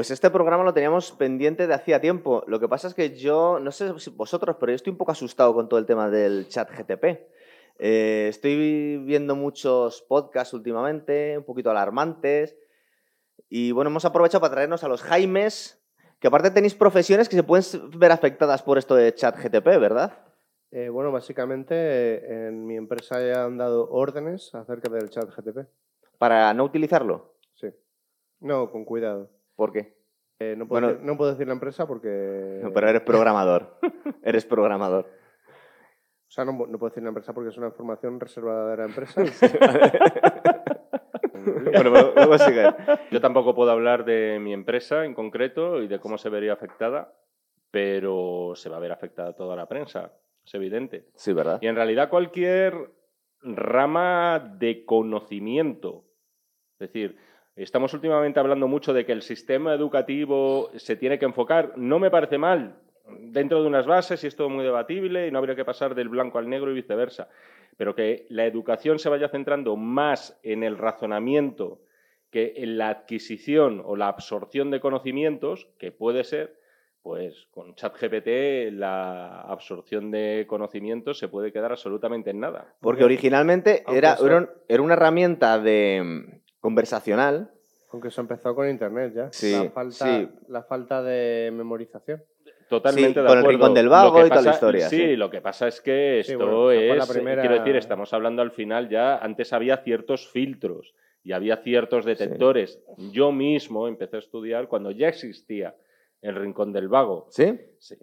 Pues este programa lo teníamos pendiente de hacía tiempo. Lo que pasa es que yo, no sé si vosotros, pero yo estoy un poco asustado con todo el tema del chat GTP. Eh, estoy viendo muchos podcasts últimamente, un poquito alarmantes. Y bueno, hemos aprovechado para traernos a los Jaimes, que aparte tenéis profesiones que se pueden ver afectadas por esto de chat GTP, ¿verdad? Eh, bueno, básicamente eh, en mi empresa ya han dado órdenes acerca del chat GTP. Para no utilizarlo. Sí. No, con cuidado. ¿Por qué? Eh, no, puedo Bueno. decir, no puedo decir la empresa porque... No, pero eres programador. eres programador. O sea, no, no puedo decir la empresa porque es una información reservada de la empresa. bueno, luego- luego sigue. Yo tampoco puedo hablar de mi empresa en concreto y de cómo se vería afectada, pero se va a ver afectada toda la prensa, es evidente. Sí, ¿verdad? Y en realidad cualquier rama de conocimiento, es decir, estamos últimamente hablando mucho de que el sistema educativo se tiene que enfocar, no me parece mal, dentro de unas bases y es todo muy debatible y no habría que pasar del blanco al negro y viceversa, pero que la educación se vaya centrando más en el razonamiento que en la adquisición o la absorción de conocimientos, que puede ser, pues con ChatGPT la absorción de conocimientos se puede quedar absolutamente en nada. Porque originalmente Aunque era, sea- era, un- era una herramienta de conversacional. Aunque eso empezó con Internet ya. Sí, la, falta, sí. la falta de memorización. Totalmente Sí, de con el acuerdo. Rincón del Vago y toda la historia, Sí, sí. lo que pasa es que Sí, esto bueno, la es, primera- quiero decir, estamos hablando al final ya, antes había ciertos filtros y había ciertos detectores. Yo mismo empecé a estudiar cuando ya existía el Rincón del Vago. ¿Sí? Sí.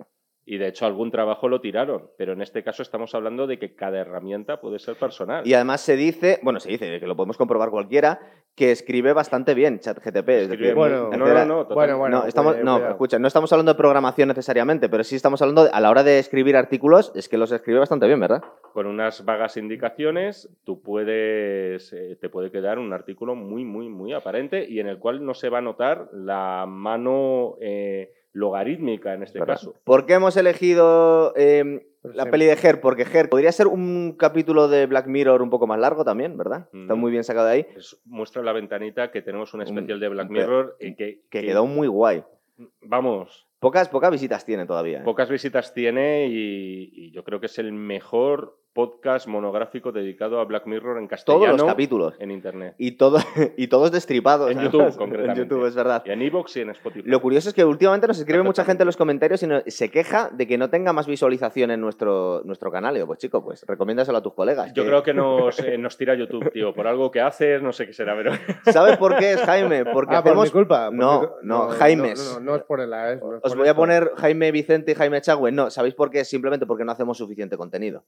Y de hecho algún trabajo lo tiraron, pero en este caso estamos hablando de que cada herramienta puede ser personal. Y además se dice, bueno, se dice, que lo podemos comprobar cualquiera, que escribe bastante bien ChatGTP. Es decir, bueno, no, no, Bueno, bueno. no, estamos, cuidado, no, cuidado. escucha, no estamos hablando de programación necesariamente, pero sí estamos hablando, de- a la hora de escribir artículos, es que los escribe bastante bien, ¿verdad? Con unas vagas indicaciones, tú puedes, eh, te puede quedar un artículo muy, muy, muy aparente y en el cual no se va a notar la mano eh, logarítmica en este ¿verdad? caso. ¿Por qué hemos elegido eh, Pero la sí. peli de Her? Porque Her podría ser un capítulo de Black Mirror un poco más largo también, ¿verdad? Está Mm. muy bien sacado de ahí, Es- muestra la ventanita que tenemos un Un- especial de Black Mirror y que, que que- quedó muy guay. vamos, Pocas, pocas visitas tiene todavía. ¿eh? pocas visitas tiene y, y yo creo que es el mejor podcast monográfico dedicado a Black Mirror en castellano Todos los capítulos. en internet. Y, todo, y todos destripados. En. YouTube, concretamente. En YouTube, es verdad. Y en Evox y en Spotify. Lo curioso es que últimamente nos escribe mucha gente en los comentarios y no- se queja de que no tenga más visualización en nuestro, nuestro canal. Y digo, pues chico, pues recomiéndaselo a tus colegas. Yo creo que nos, eh, nos tira YouTube, tío, por algo que haces, no sé qué será, pero... ¿Sabes por qué es Jaime? Porque Ah, por hacemos... mi culpa. por No, mi cu- no, Jaimes. No, no, no es por el AES. no es Os por voy a poner Jaime Vicente y Jaime Chagüe. No, ¿sabéis por qué? Simplemente porque no hacemos suficiente contenido.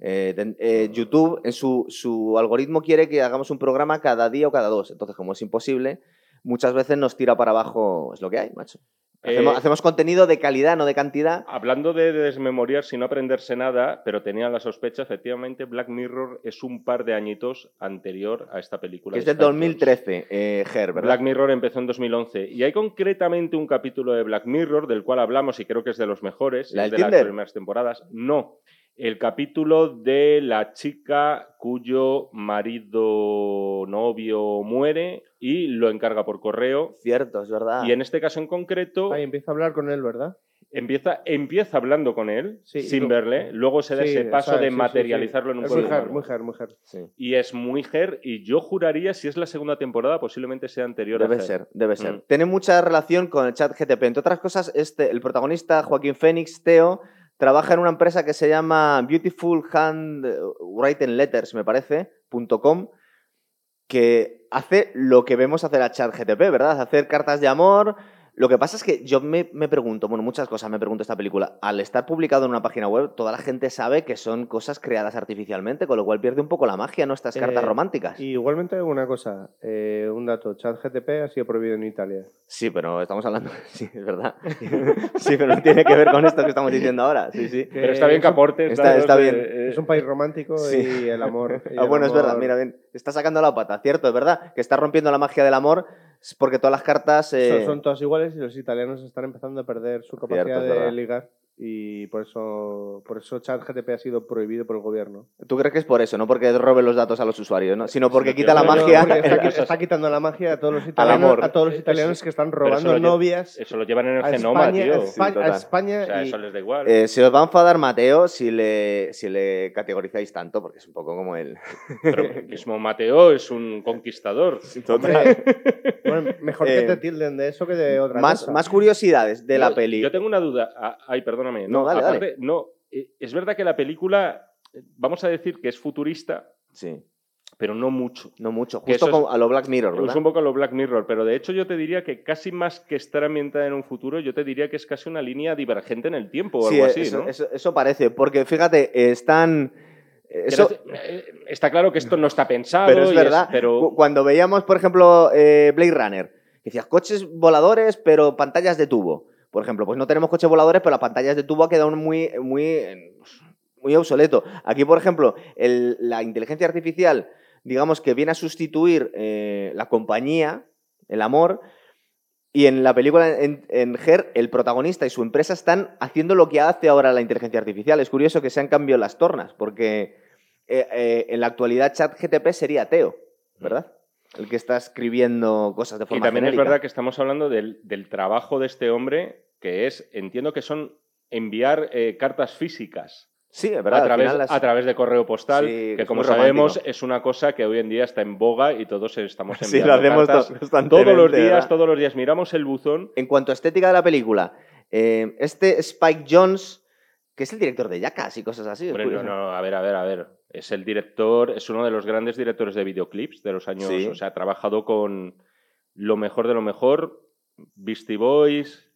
Eh, eh, YouTube, en su, su algoritmo quiere que hagamos un programa cada día o cada dos. Entonces, como es imposible, muchas veces nos tira para abajo. Es lo que hay, macho. Hacemos, Eh, hacemos contenido de calidad, no de cantidad. Hablando de desmemoriar sin no aprenderse nada, pero tenía la sospecha, efectivamente, Black Mirror es un par de añitos anterior a esta película. Que es de del Spike 2013, eh, Ger, ¿verdad? Black Mirror empezó en 2011 y hay concretamente un capítulo de Black Mirror del cual hablamos y creo que es de los mejores, ¿La es de las primeras temporadas. No, el capítulo de la chica cuyo marido novio muere y lo encarga por correo. Cierto, es verdad. Y en este caso en concreto Ahí empieza a hablar con él, ¿verdad? empieza, empieza hablando con él Sí, sin lo- verle, luego se da Sí, ese paso de Sí, materializarlo sí. en un Es muy humano. muy ger, muy. Y es muy her, y yo juraría, si es la segunda temporada, posiblemente sea anterior a Debe Her. ser, debe ser. Mm. Tiene mucha relación con el chat GTP. Entre otras cosas, este, el protagonista, Joaquín Fénix, Teo, trabaja en una empresa que se llama Beautiful Hand Written Letters, me parece, .com, que hace lo que vemos hacer a chat GTP, ¿verdad? Hacer cartas de amor. Lo que pasa es que yo me, me pregunto, bueno, muchas cosas me pregunto esta película. Al estar publicado en una página web, toda la gente sabe que son cosas creadas artificialmente, con lo cual pierde un poco la magia, ¿no? Estas cartas Eh, románticas. Y igualmente una cosa, eh, un dato, ChatGTP ha sido prohibido en Italia. Sí, pero estamos hablando. Sí, es verdad. Sí, pero no tiene que ver con esto que estamos diciendo ahora. Sí, sí. Pero está bien que aportes. Está- está bien. eh, Es un país romántico Sí. y el amor. y Ah, el bueno, es verdad, mira, bien. Está sacando la pata, cierto, es verdad. Que está rompiendo la magia del amor porque todas las cartas. eh, Son, son todas iguales y los italianos están empezando a perder su capacidad Cierto, de ligar. Y por eso, por eso ChatGTP ha sido prohibido por el gobierno. ¿Tú crees que es por eso? No porque robe los datos a los usuarios, ¿no? sino porque Sí, quita la magia. Está, está quitando la magia a todos los italianos, amor. a todos los Eso- italianos que están eso robando novias Eso lo llevan en el a genoma, España, tío. a O Espa- a total. España sea, y- eso les da igual. Eh, se os va a enfadar Mateo si le, si le categorizáis tanto, porque es un poco como él. Pero mismo Mateo es un conquistador. Hombre, bueno, mejor que Eh, te tilden de eso que de otra Más, cosa. más curiosidades de la peli. Yo tengo una duda. Ah, Ay, perdóname. No, No, dale, dale. aparte, no. eh, Es verdad que la película, eh, vamos a decir que es futurista, Sí, pero no mucho. no mucho. Justo eso es- como a lo Black Mirror, ¿verdad? Es un poco lo Black Mirror, pero de hecho yo te diría que casi más que estar ambientada en un futuro, yo te diría que es casi una línea divergente en el tiempo o Sí, algo así, eso, ¿no? eso- eso parece, porque fíjate, están... Eso, eh, está claro que esto no está pensado, pero es verdad. pero Cu- Cuando veíamos, por ejemplo, eh, Blade Runner, que decías coches voladores, pero pantallas de tubo. Por ejemplo, pues no tenemos coches voladores, pero las pantallas de tubo ha quedado muy, muy, muy obsoleto. Aquí, por ejemplo, el- la inteligencia artificial, digamos que viene a sustituir eh, la compañía, el amor. Y en la película, en, en Her, el protagonista y su empresa están haciendo lo que hace ahora la inteligencia artificial. Es curioso que se han cambiado las tornas, porque eh, eh, en la actualidad ChatGTP sería Teo, ¿verdad? El que está escribiendo cosas de y forma también es verdad que estamos hablando del, del trabajo de este hombre, que es, entiendo que son enviar eh, cartas físicas Sí, es verdad. a, través, las- a través de correo postal, Sí, que como sabemos romántico. es una cosa que hoy en día está en boga y todos estamos Sí, enviando lo hacemos cartas constantemente, todos los días, ¿verdad? todos los días miramos el buzón En cuanto a estética de la película, eh, este Spike Jones, que es el director de Jackass y cosas así. Hombre, no, no, a ver, a ver, a ver. Es el director, es uno de los grandes directores de videoclips de los años. Sí. O sea, ha trabajado con lo mejor de lo mejor, Beastie Boys,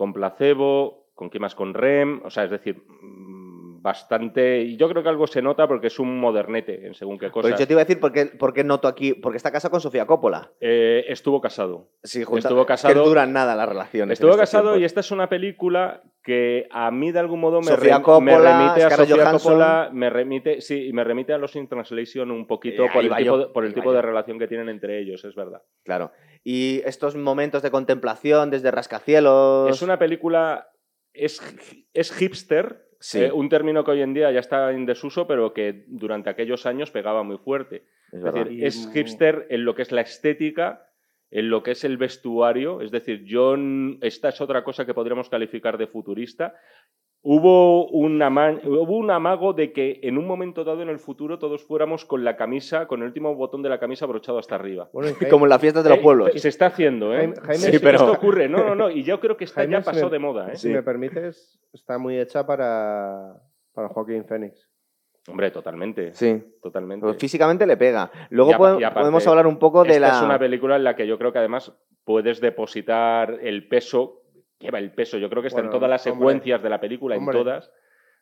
con Placebo, con qué más, con Rem. O sea, es decir, mm, bastante. Y yo creo que algo se nota porque es un modernete en según qué Pues cosas. yo te iba a decir por qué, por qué noto aquí, porque está casado con Sofía Coppola. Eh, estuvo casado. Sí, junta- Estuvo que casado- no duran nada las relaciones. Estuvo casado y esta es una película que a mí de algún modo me, re- Coppola, me remite a Scarlett Sofía Johansson. Coppola, me remite, sí, y me remite a los In Translation un poquito Eh, por el tipo, yo, por el tipo de relación que tienen entre ellos, es verdad. Claro. Y estos momentos de contemplación desde rascacielos. Es una película, es, es hipster, Sí. eh, un término que hoy en día ya está en desuso, pero que durante aquellos años pegaba muy fuerte. Es Es decir, es hipster en lo que es la estética, en lo que es el vestuario. Es decir, yo, esta es otra cosa que podríamos calificar de futurista. Hubo, un ama- hubo un amago de que en un momento dado en el futuro todos fuéramos con la camisa, con el último botón de la camisa abrochado hasta arriba. Bueno, y Jaime- Como en las fiestas de los Eh, pueblos. Se está haciendo, ¿eh? Jaime- Sí, pero... Esto ocurre, no, no, no. Y yo creo que está Jaime, ya si me- de moda, ¿eh? si me permites, está muy hecha para, para Joaquín Phoenix. Hombre, totalmente. Sí. Totalmente. Pues físicamente le pega. Luego podemos, y aparte, podemos hablar un poco de Esta la. es una película en la que yo creo que además puedes depositar el peso, lleva el peso, yo creo que está en todas las hombre. secuencias de la película, Hombre. en todas,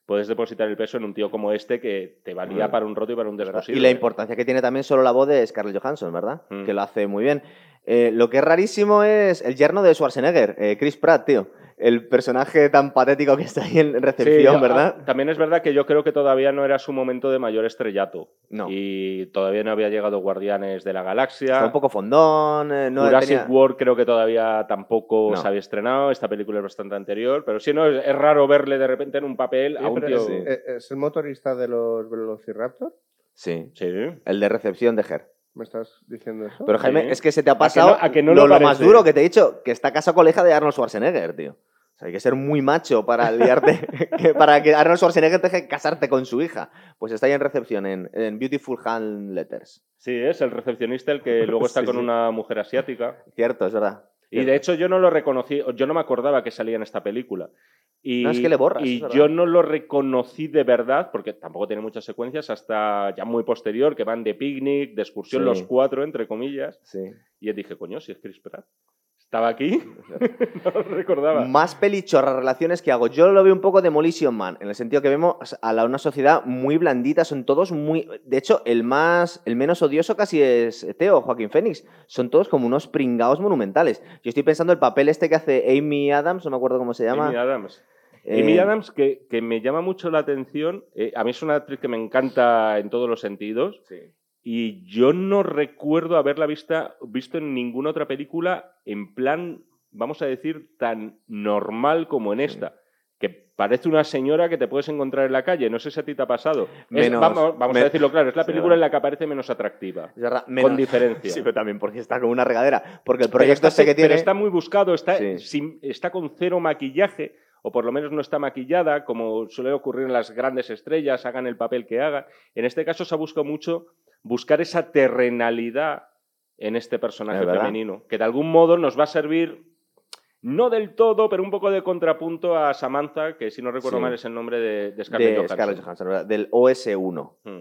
puedes depositar el peso en un tío como este que te valía para un roto y para un desposible. Y la importancia que tiene también solo la voz de Scarlett Johansson, ¿verdad? Mm. Que lo hace muy bien. Eh, lo que es rarísimo es el yerno de Schwarzenegger, eh, Chris Pratt, tío. El personaje tan patético que está ahí en recepción, ¿verdad? También es verdad que yo creo que todavía no era su momento de mayor estrellato. No. Y todavía no había llegado Guardianes de la Galaxia. Está un poco fondón. eh, no Jurassic tenía- World creo que todavía tampoco No. se había estrenado. Esta película es bastante anterior. Pero sí, no, es, es raro verle de repente en un papel a un tío. es, sí. eh, ¿Es el motorista de los Velociraptor? Sí, Sí. el de recepción de Her. ¿Me estás diciendo eso? Pero Jaime, Sí. es que se te ha que pasado no- a que no lo, lo lo más duro que te he dicho, que está casado con la hija de Arnold Schwarzenegger, tío. O sea, hay que ser muy macho para liarte, que- para que Arnold Schwarzenegger te deje casarte con su hija. Pues está ahí en recepción, en, en Beautiful Hand Letters. Sí, es el recepcionista el que luego está Sí, con sí. una mujer asiática. Cierto, es verdad. Y de hecho yo no lo reconocí, yo no me acordaba que salía en esta película. Y, No, es que le borras, Y es verdad. yo no lo reconocí de verdad, porque tampoco tiene muchas secuencias, hasta ya muy posterior, que van de picnic, de excursión Sí. los cuatro, entre comillas. Sí. Y dije, coño, si es Chris Pratt. ¿Estaba aquí? no lo recordaba. Más pelichorras relaciones que hago. Yo lo veo un poco Demolition Man, en el sentido que vemos a la, una sociedad muy blandita, son todos muy... De hecho, el más, el menos odioso casi es Teo, Joaquín Phoenix. Son todos como unos pringados monumentales. Yo estoy pensando el papel este que hace Amy Adams, no me acuerdo cómo se llama. Amy Adams. Eh, Amy Adams, que, que me llama mucho la atención, eh, a mí es una actriz que me encanta en todos los sentidos, sí. Y yo no recuerdo haberla vista, visto en ninguna otra película en plan, vamos a decir, tan normal como en esta. que parece una señora que te puedes encontrar en la calle. No sé si a ti te ha pasado. Es- Menos- vamos a decirlo claro, es la película en la que aparece menos atractiva. Con diferencia. Sí, pero también porque está con una regadera. Porque el Pero proyecto está, este que pero tiene. está muy buscado, está, Sí. sin- está con cero maquillaje, o por lo menos no está maquillada, como suele ocurrir en las grandes estrellas, hagan el papel que hagan. En este caso se ha buscado mucho buscar esa terrenalidad en este personaje Es femenino, que de algún modo nos va a servir, no del todo, pero un poco de contrapunto a Samantha, que si no recuerdo Sí. mal es el nombre de, de Scarlett de Johansson. Scarlett Johansson, ¿verdad? Del OS1, Mm.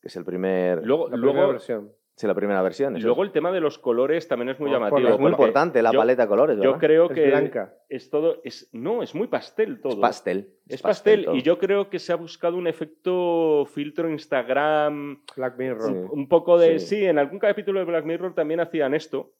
que es el primer. Luego, La primera luego, versión. Sí, la primera versión. eso luego el tema de los colores también es muy llamativo. la- es muy importante la yo- paleta de colores. Yo creo Es que blanca. es todo, es, no, es muy pastel todo. Es pastel. Es pastel, y yo creo que se ha buscado un efecto filtro Instagram, Black Mirror. Sí. un poco de... Sí. Sí. en algún capítulo de Black Mirror también hacían esto.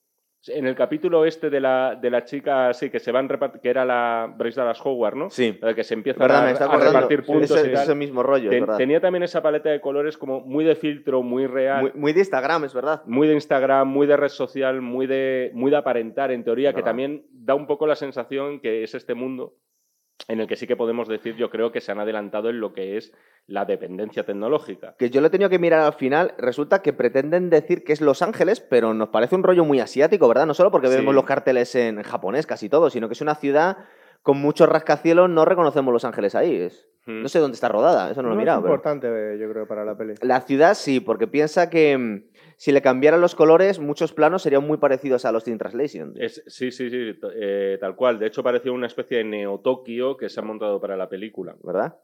En el capítulo este de la, de la chica, sí, que se van que era la Bryce Dallas Howard, ¿no? Sí. La que se empieza ¿Verdad? a, Me está a acordando. repartir puntos ese, y tal. ese mismo rollo, Ten- es verdad. tenía también esa paleta de colores como muy de filtro, muy real. Muy, muy de Instagram, es verdad. muy de Instagram, muy de red social, muy de, muy de aparentar, en teoría, que también da un poco la sensación que es este mundo en el que sí que podemos decir, yo creo que se han adelantado en lo que es la dependencia tecnológica. Que yo lo he tenido que mirar al final. Resulta que pretenden decir que es Los Ángeles, pero nos parece un rollo muy asiático, ¿verdad? No solo porque Sí. vemos los carteles en japonés casi todo, sino que es una ciudad con muchos rascacielos. No reconocemos Los Ángeles ahí. Es... Mm. No sé dónde está rodada, eso no, lo he es mirado. pero- importante, yo creo, para la peli. La ciudad sí, porque piensa que mm, si le cambiaran los colores, muchos planos serían muy parecidos a los in Translation. Es- sí, sí, sí, eh, tal cual. De hecho, parecía una especie de Neo-Tokio que se ha montado para la película. ¿Verdad?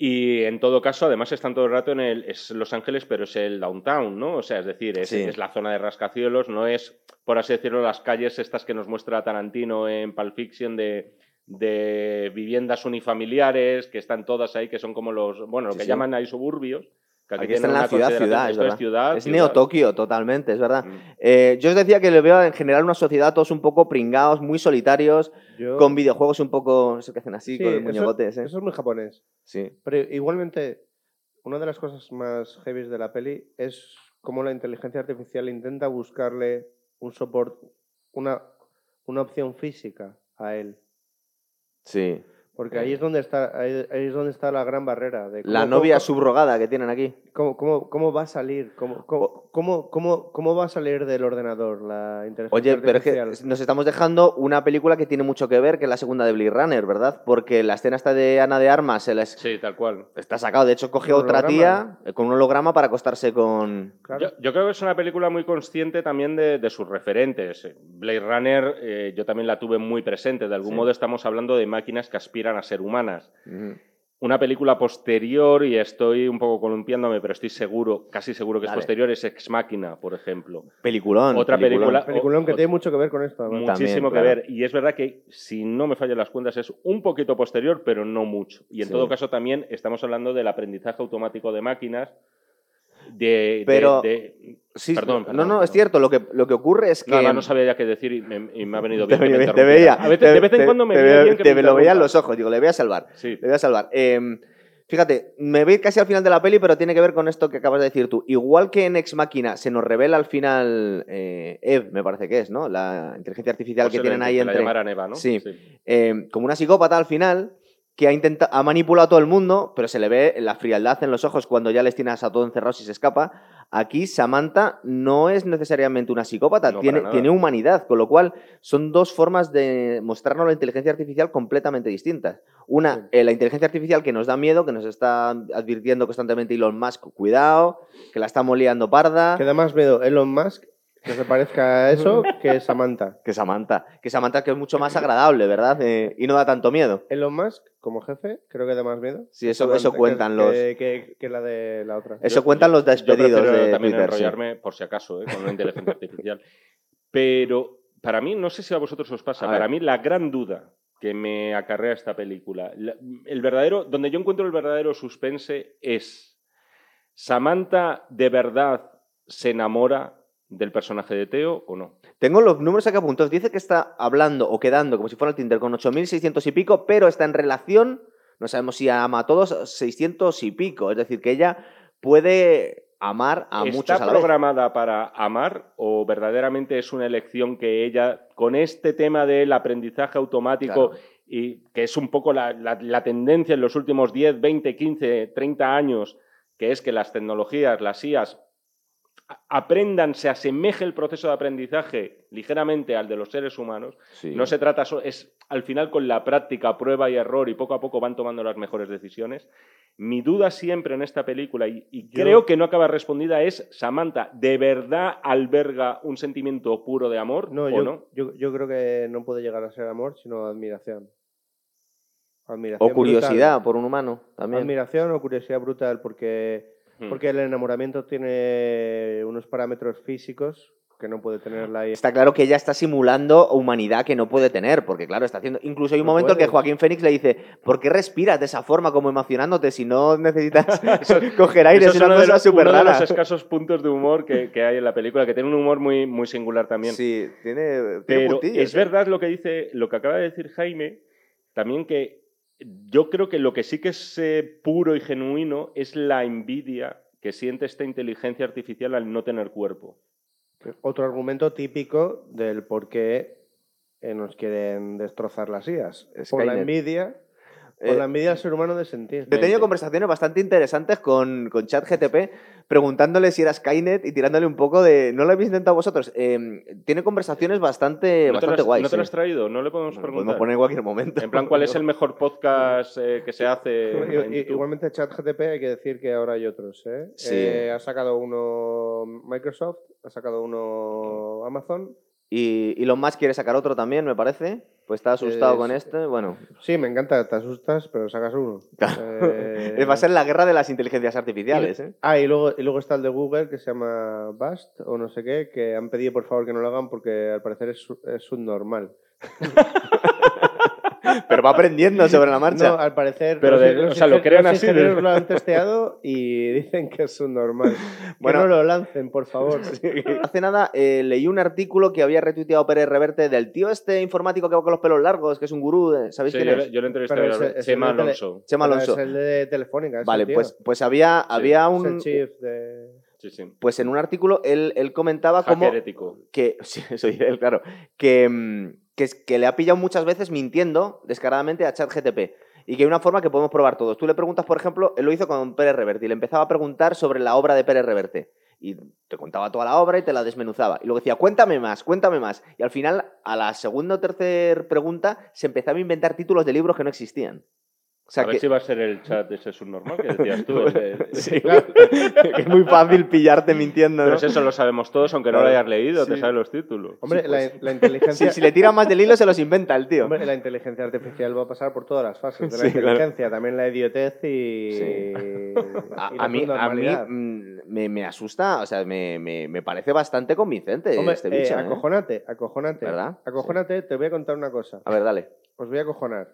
Y en todo caso, además están todo el rato en el. Es Los Ángeles, pero es el downtown, ¿no? O sea, es decir, es, Sí. es la zona de rascacielos, no es, por así decirlo, las calles estas que nos muestra Tarantino en Pulp Fiction de, de viviendas unifamiliares, que están todas ahí, que son como los. Bueno, lo Sí, que sí. llaman ahí suburbios. Que Aquí está en la ciudad, ciudad, es ciudad. es ciudad. Neo-Tokio, totalmente, es verdad. Mm. Eh, yo os decía que le veo en general una sociedad todos un poco pringados, muy solitarios, Yo- con videojuegos un poco, eso que hacen así, Sí, con los eso-. ¿eh? Eso es muy japonés. Sí. Pero igualmente, una de las cosas más heavy de la peli es cómo la inteligencia artificial intenta buscarle un soporte, una, una opción física a él. sí. Porque ahí es donde está, ahí, ahí es donde está la gran barrera. De La novia cómo- subrogada que tienen aquí. ¿Cómo, cómo, cómo va a salir? ¿Cómo, cómo, cómo, cómo, cómo va a salir del ordenador la inteligencia Oye, pero es que nos estamos dejando una película que tiene mucho que ver, que es la segunda de Blade Runner, ¿verdad? Porque la escena esta de Ana de Armas se les- Sí, tal cual. está sacado. De hecho, coge otra holograma. tía eh, con un holograma para acostarse con... Claro. Yo, yo creo que es una película muy consciente también de, de sus referentes. Blade Runner, eh, yo también la tuve muy presente. De algún Sí. modo estamos hablando de máquinas que aspiran a ser humanas. Una película posterior, y estoy un poco columpiándome, pero estoy seguro, casi seguro que es posterior, es Ex Máquina, por ejemplo. Peliculón. Otra peliculón. película- Peliculón que o- tiene mucho que ver con esto. También, Muchísimo que claro. ver. Y es verdad que, si no me fallan las cuentas, es un poquito posterior, pero no mucho. Y en Sí. todo caso, también estamos hablando del aprendizaje automático de máquinas. De, de- Pero- de- Sí, Perdón, no, perdón, no, perdón. es cierto. Lo que, lo que ocurre es que... Nada, no sabía ya qué decir y me, y me ha venido Te, bien. que me te interrumpieras. veía. A veces- te- de vez en cuando me te bien que te me lo veía en los ojos. Digo, le voy a salvar. Sí. Le voy a salvar. Eh, fíjate, me voy casi al final de la peli, pero tiene que ver con esto que acabas de decir tú. Igual que en Ex Máquina se nos revela al final eh, Eve, me parece que es, ¿no? La inteligencia artificial que tienen ahí que la entre... Eva, ¿no? Sí. eh, como una psicópata al final, que ha, intentado, ha manipulado a todo el mundo, pero se le ve la frialdad en los ojos cuando ya les tienes a todos encerrados y se escapa. Aquí Samantha no es necesariamente una psicópata, No, tiene, humanidad, con lo cual son dos formas de mostrarnos la inteligencia artificial completamente distintas. Una, Sí. eh, la inteligencia artificial que nos da miedo, que nos está advirtiendo constantemente Elon Musk, cuidado, que la estamos liando parda. Que da más miedo Elon Musk que se parezca a eso que Samantha. Que Samantha, que Samantha que es mucho más agradable, ¿verdad? Eh, y no da tanto miedo. Elon Musk, como jefe, creo que da más miedo. Sí, eso, eso que- cuentan los... Que, que- que la de la otra. Eso cuentan los Yo despedidos prefiero de también Twitter. sí. enrollarme, por si acaso, ¿eh? con una inteligencia artificial. Pero para mí, no sé si a vosotros os pasa, A para ver. mí la gran duda que me acarrea esta película, la- el verdadero, donde yo encuentro el verdadero suspense es, ¿Samantha de verdad se enamora del personaje de Teo o no? Tengo los números aquí apuntados. Dice que está hablando o quedando como si fuera el Tinder con 8.600 y pico, pero está en relación, no sabemos si ama a todos, 600 y pico. Es decir, que ella puede amar a ¿Está muchos a la vez. programada para amar o verdaderamente es una elección que ella, con este tema del aprendizaje automático Claro. y que es un poco la, la- la tendencia en los últimos 10, 20, 15, 30 años, que es que las tecnologías, las IAS, aprendan, se asemeje el proceso de aprendizaje ligeramente al de los seres humanos. Sí. No se trata, so- es al final con la práctica, prueba y error y poco a poco van tomando las mejores decisiones. Mi duda siempre en esta película, y, y Yo- creo que no acaba respondida, es, Samantha, ¿de verdad alberga un sentimiento puro de amor No, o yo, no? Yo, yo creo que no puede llegar a ser amor, sino admiración. Admiración O curiosidad brutal. por un humano también. Admiración o curiosidad brutal, porque, Hmm. porque el enamoramiento tiene unos parámetros físicos que no puede tener la IA. Está claro que ella está simulando humanidad que no puede tener, porque claro, está haciendo... Incluso hay un No momento en que. Joaquín Fénix le dice, ¿por qué respiras de esa forma como emocionándote si no necesitas coger aire? Eso Es es una cosa súper uno de los escasos puntos de humor que, que hay en la película, que tiene un humor muy, muy singular también. Sí, tiene, tiene Pero puntillos, es ¿eh? verdad lo que dice, lo que acaba de decir Jaime, también que yo creo que lo que sí que es eh, puro y genuino es la envidia que siente esta inteligencia artificial al no tener cuerpo. Otro argumento típico del por qué eh, nos quieren destrozar las IAS. Por la envidia, por Eh, la envidia del ser humano de sentir. He tenido conversaciones bastante interesantes con, con ChatGTP preguntándole si era Skynet y tirándole un poco de... ¿No lo habéis intentado vosotros? Eh, tiene conversaciones bastante, ¿No te, lo bastante has, guays. no te lo has traído? ¿No le podemos lo preguntar? podemos poner en cualquier momento. En plan, ¿cuál es el mejor podcast eh, que se hace? Igualmente, ChatGTP hay que decir que ahora hay otros. ¿eh? Sí. Eh, ha sacado uno Microsoft, ha sacado uno Amazon. Y Elon Musk quiere sacar otro también, me parece. Pues está asustado Eh, con este. Bueno, Sí, me encanta, te asustas, pero sacas uno. Eh, va a ser la guerra de las inteligencias artificiales. ¿eh? Ah, y luego, y luego está el de Google que se llama Bast o no sé qué, que han pedido por favor que no lo hagan porque al parecer es, es subnormal. Pero va aprendiendo sobre la marcha. No, al parecer. Pero los- de- los o sea, lo crean los así de- lo han testeado y dicen que es subnormal. Bueno. que no lo lancen, por favor. Hace nada eh, leí un artículo que había retuiteado Pérez Reverte del tío este informático que va con los pelos largos, que es un gurú. ¿Sabéis Sí, quién yo, es? yo le entrevisté Pero a ese Chema Alonso. Chema Pero Alonso. Es el de Telefónica. Vale, tío. pues, pues había, había Es el un... chief de... Sí, sí. Pues en un artículo él, él comentaba Hacker cómo... ético. que sí, soy él, claro, que, mm, que, le ha pillado muchas veces mintiendo descaradamente a ChatGTP. Y que hay una forma que podemos probar todos. Tú le preguntas, por ejemplo, él lo hizo con Pérez Reverte y le empezaba a preguntar sobre la obra de Pérez Reverte. Y te contaba toda la obra y te la desmenuzaba. Y luego decía, cuéntame más, cuéntame más. Y al final, a la segunda o tercera pregunta, se empezaba a inventar títulos de libros que no existían. O sea a ver que, si va a ser el chat de ese subnormal que decías tú. el Sí, claro, que es muy fácil pillarte mintiendo. Pero ¿no? si eso lo sabemos todos, aunque no lo hayas leído, te Sí. sabes los títulos. Hombre, Sí, la, pues. la inteligencia... Si, si le tira más del hilo, se los inventa el tío. Hombre, la inteligencia artificial va a pasar por todas las fases de la Sí, claro. inteligencia, también la idiotez y, Sí. A, y la a mí, a mí mm, me, me asusta, o sea, me, me- me parece bastante convincente Hombre, este eh, bicho. ¿eh? acojonate, acojonate. ¿Verdad? Acojonate, te voy a contar una cosa. A ver, dale. Os voy a acojonar.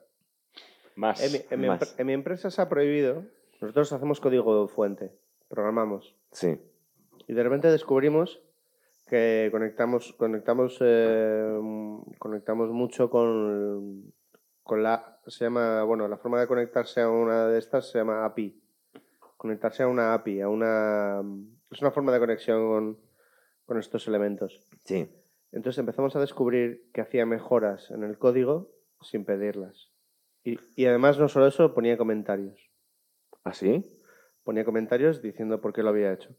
Más. En mi, en mi Más. empre- en mi empresa se ha prohibido, nosotros hacemos código fuente, programamos, Sí. y de repente descubrimos que conectamos, conectamos, eh, conectamos mucho con, con la, se llama, bueno, la forma de conectarse a una de estas se llama API. Conectarse a una API, a una, es una forma de conexión con, con estos elementos. Sí. Entonces empezamos a descubrir que hacía mejoras en el código sin pedirlas. Y, y además no solo eso, ponía comentarios. ¿Así? Ponía comentarios diciendo por qué lo había hecho.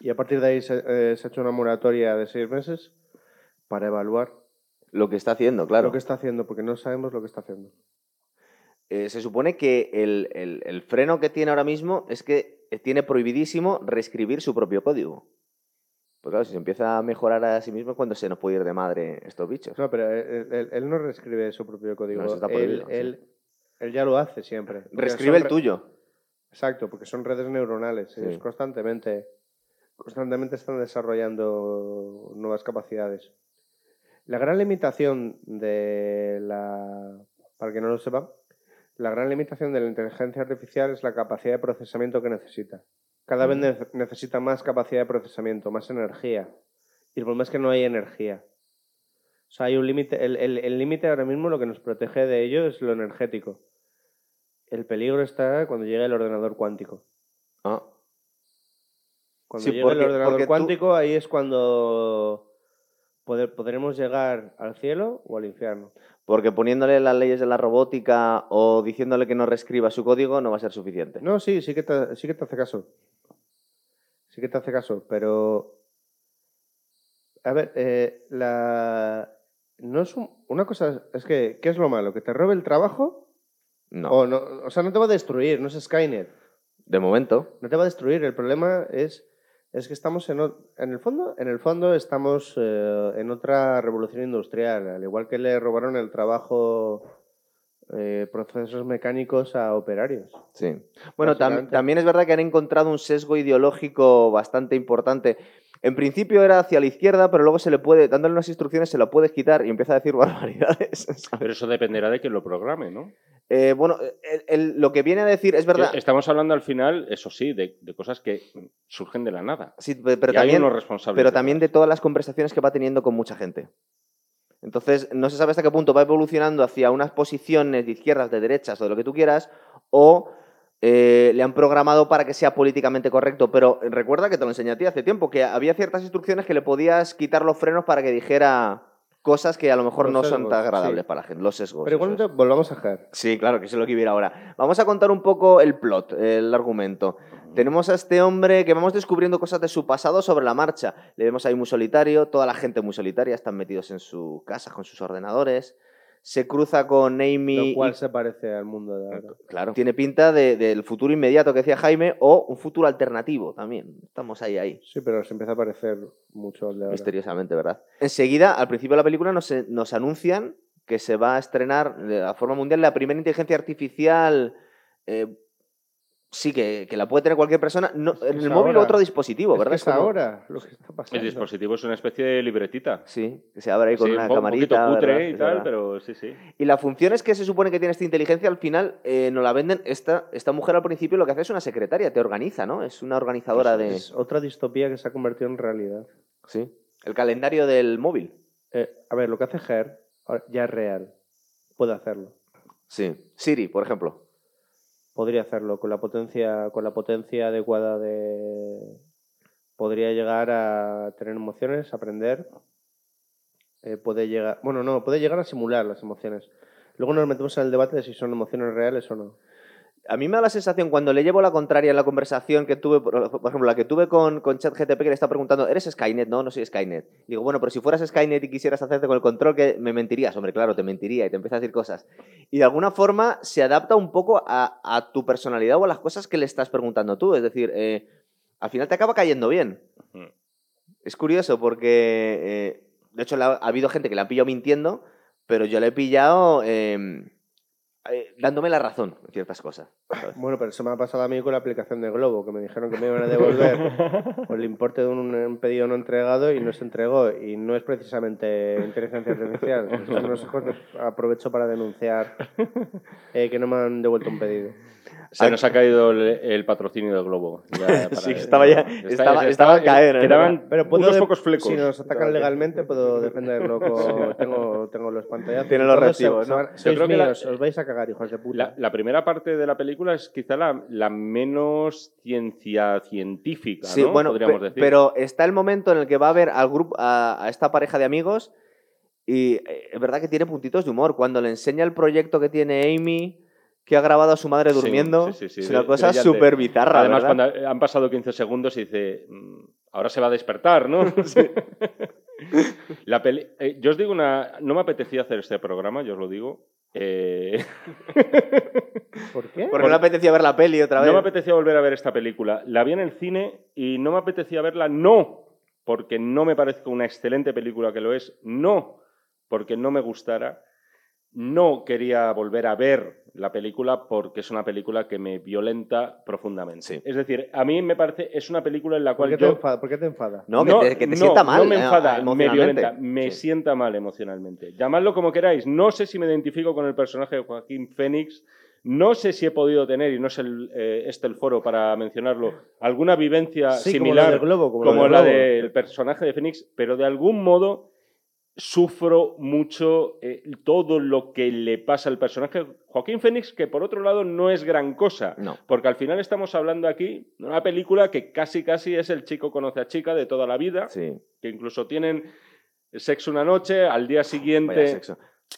Y a partir de ahí se, eh, se ha hecho una moratoria de seis meses para evaluar Lo que está haciendo, claro. lo que está haciendo, porque no sabemos lo que está haciendo. Eh, se supone que el, el- el freno que tiene ahora mismo es que eh, tiene prohibidísimo reescribir su propio código. Pues claro, si se empieza a mejorar a sí mismo es cuando se nos puede ir de madre estos bichos. No, pero él, él- él no reescribe su propio código. No, eso está él, él- él ya lo hace siempre. Reescribe el re- tuyo. Exacto, porque son redes neuronales. Sí. Ellos constantemente, constantemente están desarrollando nuevas capacidades. La gran limitación de la. Para que no lo sepa, la gran limitación de la inteligencia artificial es la capacidad de procesamiento que necesita. Cada vez ne- necesita más capacidad de procesamiento, más energía. Y el problema es que no hay energía. O sea, hay un límite. El límite ahora mismo lo que nos protege de ello es lo energético. El peligro está cuando llegue el ordenador cuántico. Ah, Cuando Sí, llegue porque- el ordenador tú- cuántico, ahí es cuando poder, podremos llegar al cielo o al infierno. Porque poniéndole las leyes de la robótica o diciéndole que no reescriba su código no va a ser suficiente. No, sí, sí que te, sí que te hace caso. Sí que te hace caso, pero... A ver, eh, la... No es un- una cosa... Es que, ¿qué es lo malo? ¿Que te robe el trabajo? No. O, no, o sea, no te va a destruir, no es Skynet. De momento. No te va a destruir. El problema es, es que estamos en, o- en el fondo, en el fondo estamos eh, en otra revolución industrial. Al igual que le robaron el trabajo eh, procesos mecánicos a operarios. Sí. Bueno, tam- también es verdad que han encontrado un sesgo ideológico bastante importante. En principio era hacia la izquierda, pero luego se le puede, dándole unas instrucciones, se lo puedes quitar y empieza a decir barbaridades. Pero eso dependerá de quien lo programe, ¿no? Eh, bueno, el- el- lo que viene a decir es verdad. Estamos hablando al final, eso sí, de, de cosas que surgen de la nada. Sí, pe- pero y hay también, unos responsables. pero también de todas las conversaciones que va teniendo con mucha gente. Entonces, no se sabe hasta qué punto va evolucionando hacia unas posiciones de izquierdas, de derechas o de lo que tú quieras, o eh, le han programado para que sea políticamente correcto. Pero recuerda que te lo enseñé a ti hace tiempo, que había ciertas instrucciones que le podías quitar los frenos para que dijera cosas que a lo mejor Los no son tan agradables sí. para la gente, los sesgos. Pero igualmente volvamos a Her. Sí, claro, que eso es lo que hubiera ahora. Vamos a contar un poco el plot, el argumento. Tenemos a este hombre que vamos descubriendo cosas de su pasado sobre la marcha. Le vemos ahí muy solitario, toda la gente muy solitaria, están metidos en su casa con sus ordenadores. Se cruza con Amy. Lo cual y- se parece al mundo de ahora. Claro, tiene pinta de- del futuro inmediato que decía Jaime o un futuro alternativo también. Estamos ahí, ahí. Sí, pero se empieza a parecer mucho al de ahora. Misteriosamente, ¿verdad? Enseguida, al principio de la película, nos, nos anuncian que se va a estrenar de la forma mundial la primera inteligencia artificial. eh, sí, que, que la puede tener cualquier persona. No, en es el móvil o otro dispositivo, Es ¿verdad? que es como- ahora lo que está pasando. El dispositivo es una especie de libretita. Sí, que se abre ahí con Sí, una un un camarita. cutre ¿verdad? y Es tal, pero sí, sí. Y la función es que se supone que tiene esta inteligencia, al final eh, nos la venden. Esta, esta mujer al principio lo que hace es una secretaria, te organiza, ¿no? Es una organizadora de. Es otra distopía que se ha convertido en realidad. Sí. El calendario del móvil. Eh, a ver, lo que hace Her ahora ya es real. Puede hacerlo. Sí. Siri, por ejemplo. Podría hacerlo con la potencia, con la potencia adecuada de. Podría llegar a tener emociones, aprender. Eh, puede llegar. Bueno, no, puede llegar a simular las emociones. Luego nos metemos en el debate de si son emociones reales o no. A mí me da la sensación cuando le llevo la contraria en la conversación que tuve, por ejemplo, la que tuve con, con ChatGTP, que le está preguntando, ¿eres Skynet? No, no soy Skynet. Digo, bueno, pero si fueras Skynet y quisieras hacerte con el control, que me mentirías. Hombre, claro, te mentiría y te empieza a decir cosas. Y de alguna forma se adapta un poco a, a tu personalidad o a las cosas que le estás preguntando tú. Es decir, eh, al final te acaba cayendo bien. Es curioso porque, eh, de hecho, ha habido gente que la ha pillado mintiendo, pero yo le he pillado eh, eh, dándome la razón en ciertas cosas. ¿sabes? Bueno, pero eso me ha pasado a mí con la aplicación de Globo, que me dijeron que me iban a devolver por el importe de un, un pedido no entregado y no se entregó. Y no es precisamente inteligencia artificial. De- aprovecho para denunciar eh, que no me han devuelto un pedido. Se nos ha caído el, el patrocinio del globo. ya para- Sí, estaba ya- estaba- está- estaba a caer, ¿eh? Quedaban Pero puedo unos de- pocos flecos. Si nos atacan legalmente, puedo defenderlo. con- tengo, tengo los pantallazos. Tiene los recibos, se ¿no? Yo Sois que la- míos, os vais a cagar, hijos de puta. La, la primera parte de la película es quizá la, la menos ciencia científica, Sí, ¿no? bueno, Podríamos pe- decir. pero está el momento en el que va a ver al grupo, a, a esta pareja de amigos y eh, es verdad que tiene puntitos de humor. Cuando le enseña el proyecto que tiene Amy, que ha grabado a su madre durmiendo, sí, sí, sí, es una de- cosa súper bizarra, Además, ¿verdad? cuando han pasado 15 segundos y dice, "Mm, ahora se va a despertar, ¿no? La peli- eh, yo os digo una... No me apetecía hacer este programa, yo os lo digo. Eh, ¿Por qué? Porque no le apetecía ver la peli otra vez. no me apetecía volver a ver esta película. La vi en el cine y no me apetecía verla, no, porque no me parece una excelente película que lo es, no, porque no me gustara. No quería volver a ver la película porque es una película que me violenta profundamente. Sí. Es decir, a mí me parece, es una película en la ¿Por cual qué, te yo... enfada? ¿Por qué te enfada? No, que te, que te no, sienta mal. No me eh, enfada, me violenta, me Sí. sienta mal emocionalmente. Llamadlo como queráis. No sé si me identifico con el personaje de Joaquín Fénix. No sé si he podido tener, y no es el, eh, este el foro para mencionarlo, alguna vivencia Sí, como similar la del globo. Como, como la la del globo. del personaje de Fénix, pero de algún modo sufro mucho eh, todo lo que le pasa al personaje Joaquín Fénix, que por otro lado no es gran cosa. No. Porque al final estamos hablando aquí de una película que casi casi es el chico conoce a chica de toda la vida, Sí. que incluso tienen sexo una noche, al día siguiente,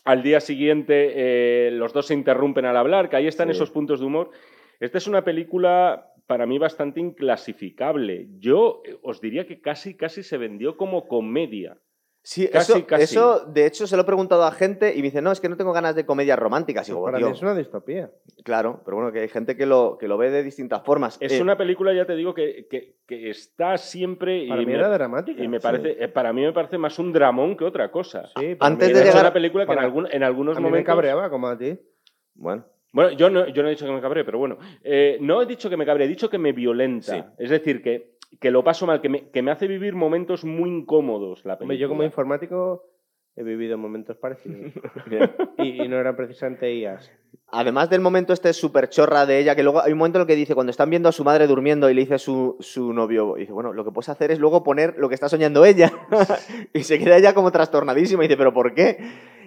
al día siguiente eh, los dos se interrumpen al hablar, que ahí están Sí. esos puntos de humor. Esta es una película para mí bastante inclasificable. Yo eh, os diría que casi, casi se vendió como comedia. Sí, Casi, eso, casi. eso, de hecho, se lo he preguntado a gente y me dice, no, es que no tengo ganas de comedias románticas. Y digo, Para "Tío, mí es una distopía. claro, pero bueno, que hay gente que lo, que lo ve de distintas formas. Es Eh, una película, ya te digo, que, que- que está siempre... Para y mí me- era dramática. Y me Sí. parece, eh, para mí me parece más un dramón que otra cosa. Sí, para Antes mí de llegar- una película que en, algún- en algunos a mí me momentos... cabreaba como a ti. Bueno, Bueno, yo no, yo no he dicho que me cabré, pero bueno. Eh, no he dicho que me cabré, he dicho que me violenta. Sí. Es decir, que, que lo paso mal, que me, que me hace vivir momentos muy incómodos la película. Yo como informático he vivido momentos parecidos. y, y no eran precisamente IAS. Además del momento este súper chorra de ella, que luego hay un momento en el que dice, cuando están viendo a su madre durmiendo y le dice su, su novio, y dice, bueno, lo que puedes hacer es luego poner lo que está soñando ella. y se queda ella como trastornadísima y dice, ¿pero por qué?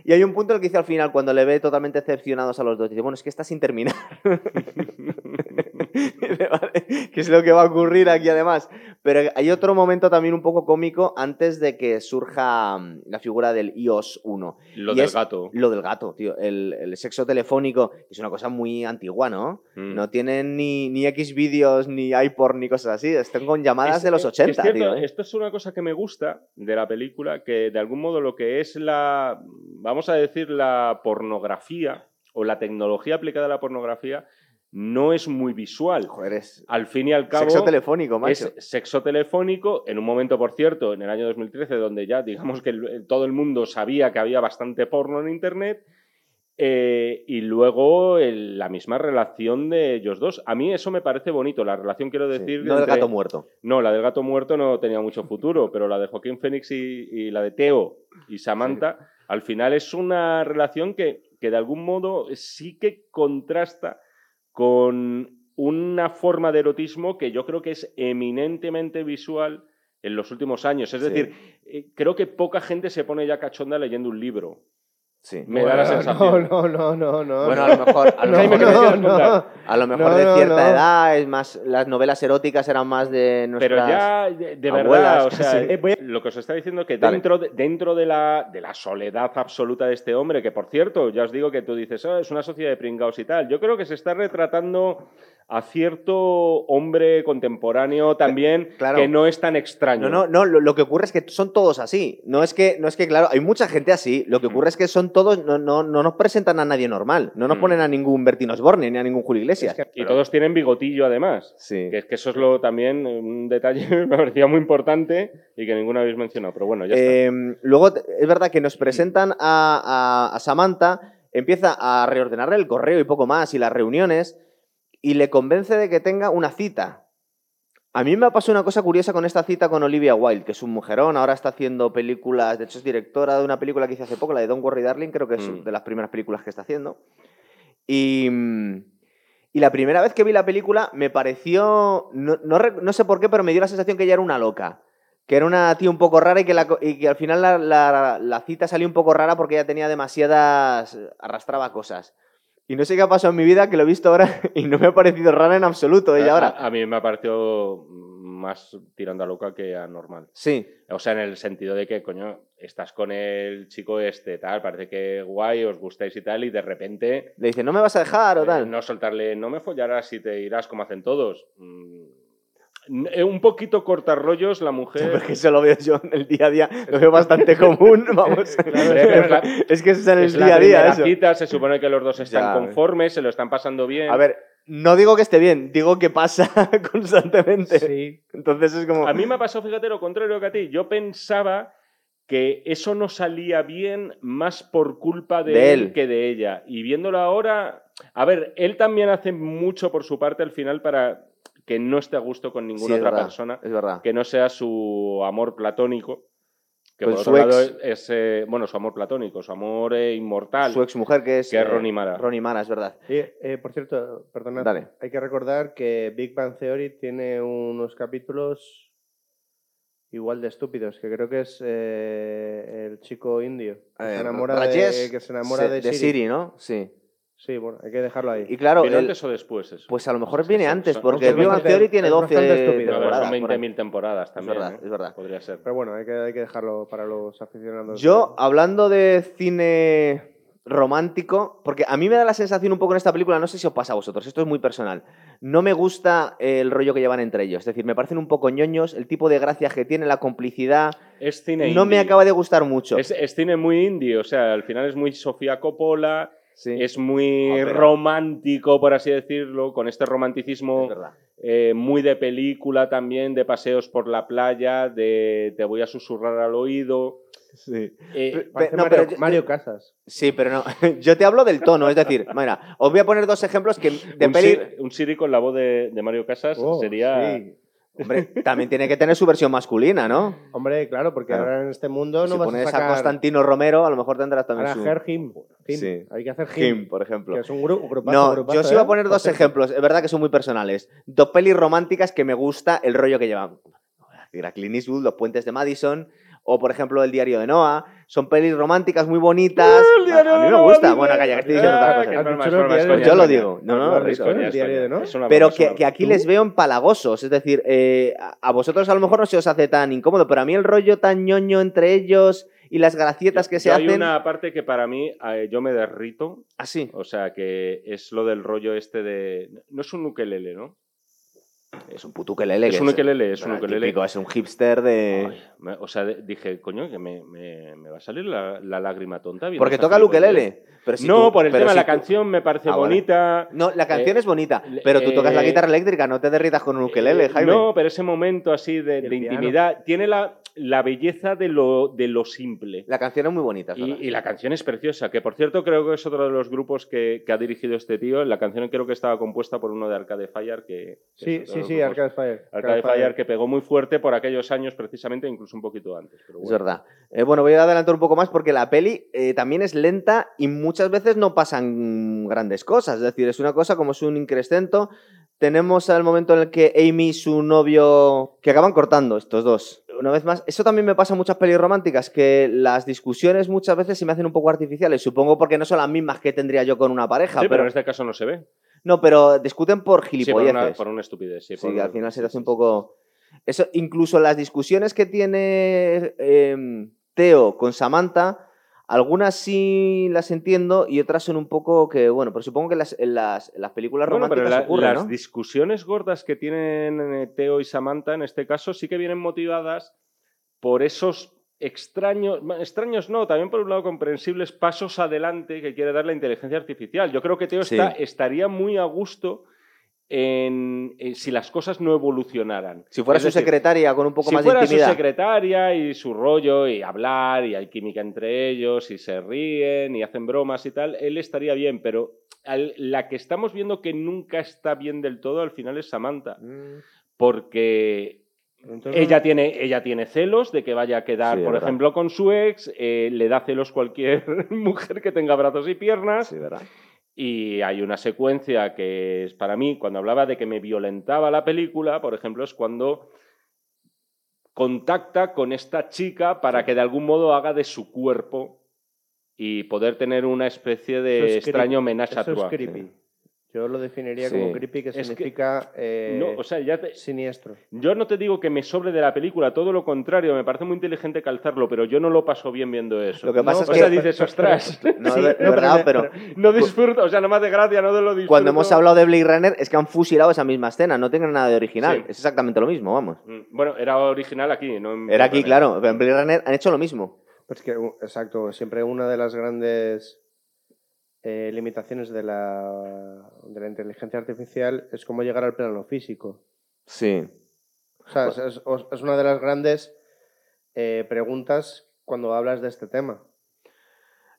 Y hay un punto en el que dice al final, cuando le ve totalmente decepcionados a los dos, dice, bueno, es que está sin terminar. Dice, "Vale, ¿Qué es lo que va a ocurrir aquí además? Pero hay otro momento también un poco cómico antes de que surja mm, la figura del iOS 1. Lo y del gato. Lo del gato, tío. El, el sexo telefónico es una cosa muy antigua, ¿no? Mm. No tienen ni, ni X vídeos, ni iPorn, ni cosas así. Están con llamadas Es- de los es 80, cierto, tío. ¿eh? Esto es una cosa que me gusta de la película, que de algún modo lo que es la, vamos a decir, la pornografía o la tecnología aplicada a la pornografía no es muy visual. Joder, es Al fin y al cabo, sexo telefónico, macho. es sexo telefónico, en un momento, por cierto, en el año 2013, donde ya digamos que el- todo el mundo sabía que había bastante porno en Internet, eh, y luego el- la misma relación de ellos dos. A mí eso me parece bonito, la relación quiero Sí, decir... No del gato muerto. no, la del gato muerto no tenía mucho futuro, pero la de Joaquín Fénix y, y la de Teo y Samantha, al final es una relación que, que de algún modo sí que contrasta con una forma de erotismo que yo creo que es eminentemente visual en los últimos años. Es Sí. decir, eh, creo que poca gente se pone ya cachonda leyendo un libro. Sí. Me da la sensación. No, no, no, no. Bueno, a no. lo mejor, a lo No, Jaime, ¿qué mejor, me no, quieres contar? no. a lo mejor No, de cierta no. edad, es más, las novelas eróticas eran más de Pero nuestras... ya, de, de abuelas, verdad, o sea, eh, voy a- lo que os está diciendo que Dale. dentro, de, dentro de, la, de la soledad absoluta de este hombre, que por cierto, ya os digo que tú dices, "Ah, es una sociedad de pringados y tal, yo creo que se está retratando a cierto hombre contemporáneo también Claro. que no es tan extraño. No, no, no, lo, lo que ocurre es que son todos así. No es que, no es que, claro, hay mucha gente así. Lo que ocurre es que son todos, no, no, no nos presentan a nadie normal. No nos Mm. ponen a ningún Bertino Osborne ni a ningún Julio Iglesias. Es que- Y todos tienen bigotillo además. Sí. Que es que eso es lo también un detalle que me parecía muy importante y que ninguno habéis mencionado. Pero bueno, ya está. Eh, luego, es verdad que nos presentan a, a- a Samantha, empieza a reordenarle el correo y poco más, y las reuniones, y le convence de que tenga una cita. A mí me ha pasado una cosa curiosa con esta cita con Olivia Wilde, que es un mujerón, ahora está haciendo películas, de hecho es directora de una película que hice hace poco, la de Don't Worry Darling, creo que es Mm. de las primeras películas que está haciendo. Y, mm, y la primera vez que vi la película me pareció, no, no no sé por qué, pero me dio la sensación que ella era una loca. Que era una tía un poco rara y que, la co- y que al final la, la- la cita salió un poco rara porque ella tenía demasiadas... arrastraba cosas. Y no sé qué ha pasado en mi vida, que lo he visto ahora y no me ha parecido rara en absoluto ella a, ahora. a mí me ha parecido más tirando a loca que a normal. Sí, O sea, en el sentido de que, coño, estás con el chico este, tal, parece que guay, os gustáis y tal, y de repente le dice, no me vas a dejar o eh, tal. no soltarle, no me follarás y te irás como hacen todos. Mm, eh, un poquito cortar rollos la mujer. porque eso lo veo yo en el día a día, lo veo bastante común, vamos. Claro, es que eso es en el es día a día eso. cita, se supone que los dos están Ya, conformes, se lo están pasando bien. A ver, no digo que esté bien, digo que pasa constantemente. Sí. Entonces es como... A mí me ha pasado, fíjate, lo contrario que a ti. Yo pensaba que eso no salía bien más por culpa de, De él. él. que de ella. Y viéndolo ahora, a ver, él también hace mucho por su parte al final para que no esté a gusto con ninguna otra verdad, persona, Es verdad. que no sea su amor platónico. Que Con por su otro lado ex. es, eh, bueno, su amor platónico, su amor eh, inmortal. Su exmujer que es... Que es eh, Ronnie Mara. Ronnie Mara, es verdad. Eh, por cierto, perdona, Dale. hay que recordar que Big Bang Theory tiene unos capítulos igual de estúpidos, que creo que es eh, el chico indio, que Eh, se enamora, Rajesh de, que se enamora se- de. Siri, ¿no? Sí. Sí, bueno, hay que dejarlo ahí. Y claro, ¿Viene el- antes o después eso? pues a lo mejor Es viene antes, son- porque Big Bang Theory tiene es 12 bastante estúpido. No, pero temporadas. son por ahí. 20.000 temporadas también. verdad, ¿eh? es verdad. Podría ser. Pero bueno, hay que, hay que dejarlo para los aficionados. Yo, hablando de cine romántico, porque a mí me da la sensación un poco en esta película, no sé si os pasa a vosotros, esto es muy personal, no me gusta el rollo que llevan entre ellos, es decir, me parecen un poco ñoños, el tipo de gracia que tiene, la complicidad, Es cine no me acaba de gustar mucho. Es, es cine muy indie, o sea, al final es muy Sofía Coppola, Sí, es muy Ah, pero- romántico, por así decirlo, con este es romanticismo eh, muy de película también, de paseos por la playa, de te voy a susurrar al oído. Sí. Eh, Parece no, Mario, pero yo- Mario Casas. Sí, pero no. Yo te hablo del tono, es decir, mira, os voy a poner dos ejemplos que de un, peli. Siri, un Siri con la voz de, de Mario Casas Oh, sería... sí. Hombre, también tiene que tener su versión masculina, ¿no? Hombre, claro, porque Claro. ahora en este mundo no si vas pones a a sacar... Constantino Romero, a lo mejor tendrás también Ahora su. him. him. Sí. Hay que hacer him. Him, por ejemplo. Que es un grupo, grupazo, No, grupazo, yo os iba ¿eh? a poner Por dos ejemplos, es verdad que son muy personales. Dos pelis románticas que me gusta el rollo que llevan. A Clint Eastwood, Los Puentes de Madison, o por ejemplo El Diario de Noah. Son pelis románticas muy bonitas. El Diario a, a mí me gusta. Bueno, calla, que estoy diciendo Ah, otra que cosa. ¿Has broma, dicho es broma, el es diario coña, Yo lo digo. No, no, no, Pero que, que aquí les veo empalagosos. Es decir, eh, a vosotros a lo mejor no se os hace tan incómodo, pero a mí el rollo tan ñoño entre ellos y las gracietas que se Yo hacen. Hay una parte que para mí eh, yo me derrito, Así. o sea, que es lo del rollo este de... No es un ukelele, ¿no? Es un puto ukelele. Es un ukelele, es un ukelele. típico, es un hipster de. Ay, o sea, dije, coño, que me, me- me va a salir la, la lágrima tonta. Porque toca el ukelele. Pero si no, tú- por el pero tema, si la tú- canción me parece Ah, bonita. No, la canción Eh, es bonita, pero tú tocas la eh, guitarra eléctrica, no te derritas con un ukelele, Eh, Jaime. No, pero ese momento así de, de intimidad tiene la, la belleza de lo, de lo simple. La canción es muy bonita. Y, y la canción es preciosa, que por cierto creo que es otro de los grupos que, que ha dirigido este tío. La canción creo que estaba compuesta por uno de Arcade Fire, que, que Sí, sí, sí. Arcade Fire. Arcade Fire, que pegó muy fuerte por aquellos años precisamente, incluso un poquito antes. Pero Es bueno. verdad. Eh, bueno, voy a adelantar un poco más porque la peli eh, también es lenta y muchas veces no pasan grandes cosas. Es decir, es una cosa como es un increscento. Tenemos al momento en el que Amy y su novio que acaban cortando estos dos. Una vez más, eso también me pasa en muchas pelis románticas, que las discusiones muchas veces se me hacen un poco artificiales. Supongo porque no son las mismas que tendría yo con una pareja. Sí, pero pero, en este caso no se ve. No, pero discuten por Sí, por gilipolleces. una, por una estupidez. Sí, Sí, por- que al final se sí, te hace sí, un sí. poco. Eso, incluso las discusiones que tiene em, Teo con Samantha, algunas sí las entiendo y otras son un poco que, bueno, pero supongo que las, en, las, en las películas Bueno, pero románticas la- ocurre, las ¿no? discusiones gordas que tienen eh, Teo y Samantha en este caso sí que vienen motivadas por esos extraños, extraños no, también por un lado comprensibles pasos adelante que quiere dar la inteligencia artificial. Yo creo que Teo Sí. está- estaría muy a gusto en, en si las cosas no evolucionaran. Si fuera Es su decir, secretaria con un poco si más fuera de intimidad. su secretaria y su rollo y hablar y hay química entre ellos y se ríen y hacen bromas y tal, él estaría bien, pero al- la que estamos viendo que nunca está bien del todo al final es Samantha, Mm, porque Entonces, ella tiene, ella tiene celos de que vaya a quedar, Sí, por verdad. ejemplo, con su ex, eh, le da celos cualquier mujer que tenga brazos y piernas. Sí, ¿verdad? Y hay una secuencia que es para mí, cuando hablaba de que me violentaba la película, por ejemplo, es cuando contacta con esta chica para que de algún modo haga de su cuerpo y poder tener una especie de es extraño homenaje a Eso es creepy. Yo lo definiría Sí. como creepy, que significa eh, No, o sea, ya te- siniestro. yo no te digo que me sobre de la película, todo lo contrario, me parece muy inteligente calzarlo, pero yo no lo paso bien viendo eso. Lo que pasa No, es o que. sea, dices, ostras, No, Sí, es ver- no, pero verdad, me- pero, no disfruto, o sea, no me hace gracia, no te lo disfruto. cuando hemos hablado de Blade Runner es que han fusilado esa misma escena, no tienen nada de original. Sí. Es exactamente lo mismo, vamos. Mm, Bueno, era original aquí, no en Era aquí, Runner. claro, pero en Blade Runner han hecho lo mismo. Pues que, exacto, siempre una de las grandes eh, limitaciones de la, de la inteligencia artificial es cómo llegar al plano físico. Sí. O sea, es, es- es una de las grandes eh, preguntas cuando hablas de este tema.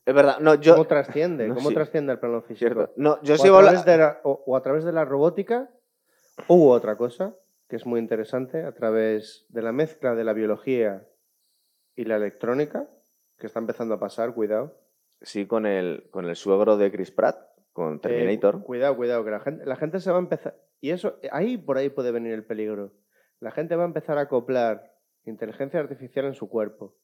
Es verdad, no, yo. ¿Cómo trasciende? no, ¿Cómo sí. trasciende al plano físico? Cierto. No, yo o, sí a hablar- de la, o, o a través de la robótica u otra cosa que es muy interesante, a través de la mezcla de la biología y la electrónica, que está empezando a pasar, cuidado. Sí, con el, con el suegro de Chris Pratt, con Eh, Terminator. cu- cuidado, cuidado, que la gente, la gente se va a empezar. Y eso, ahí por ahí puede venir el peligro. La gente va a empezar a acoplar inteligencia artificial en su cuerpo.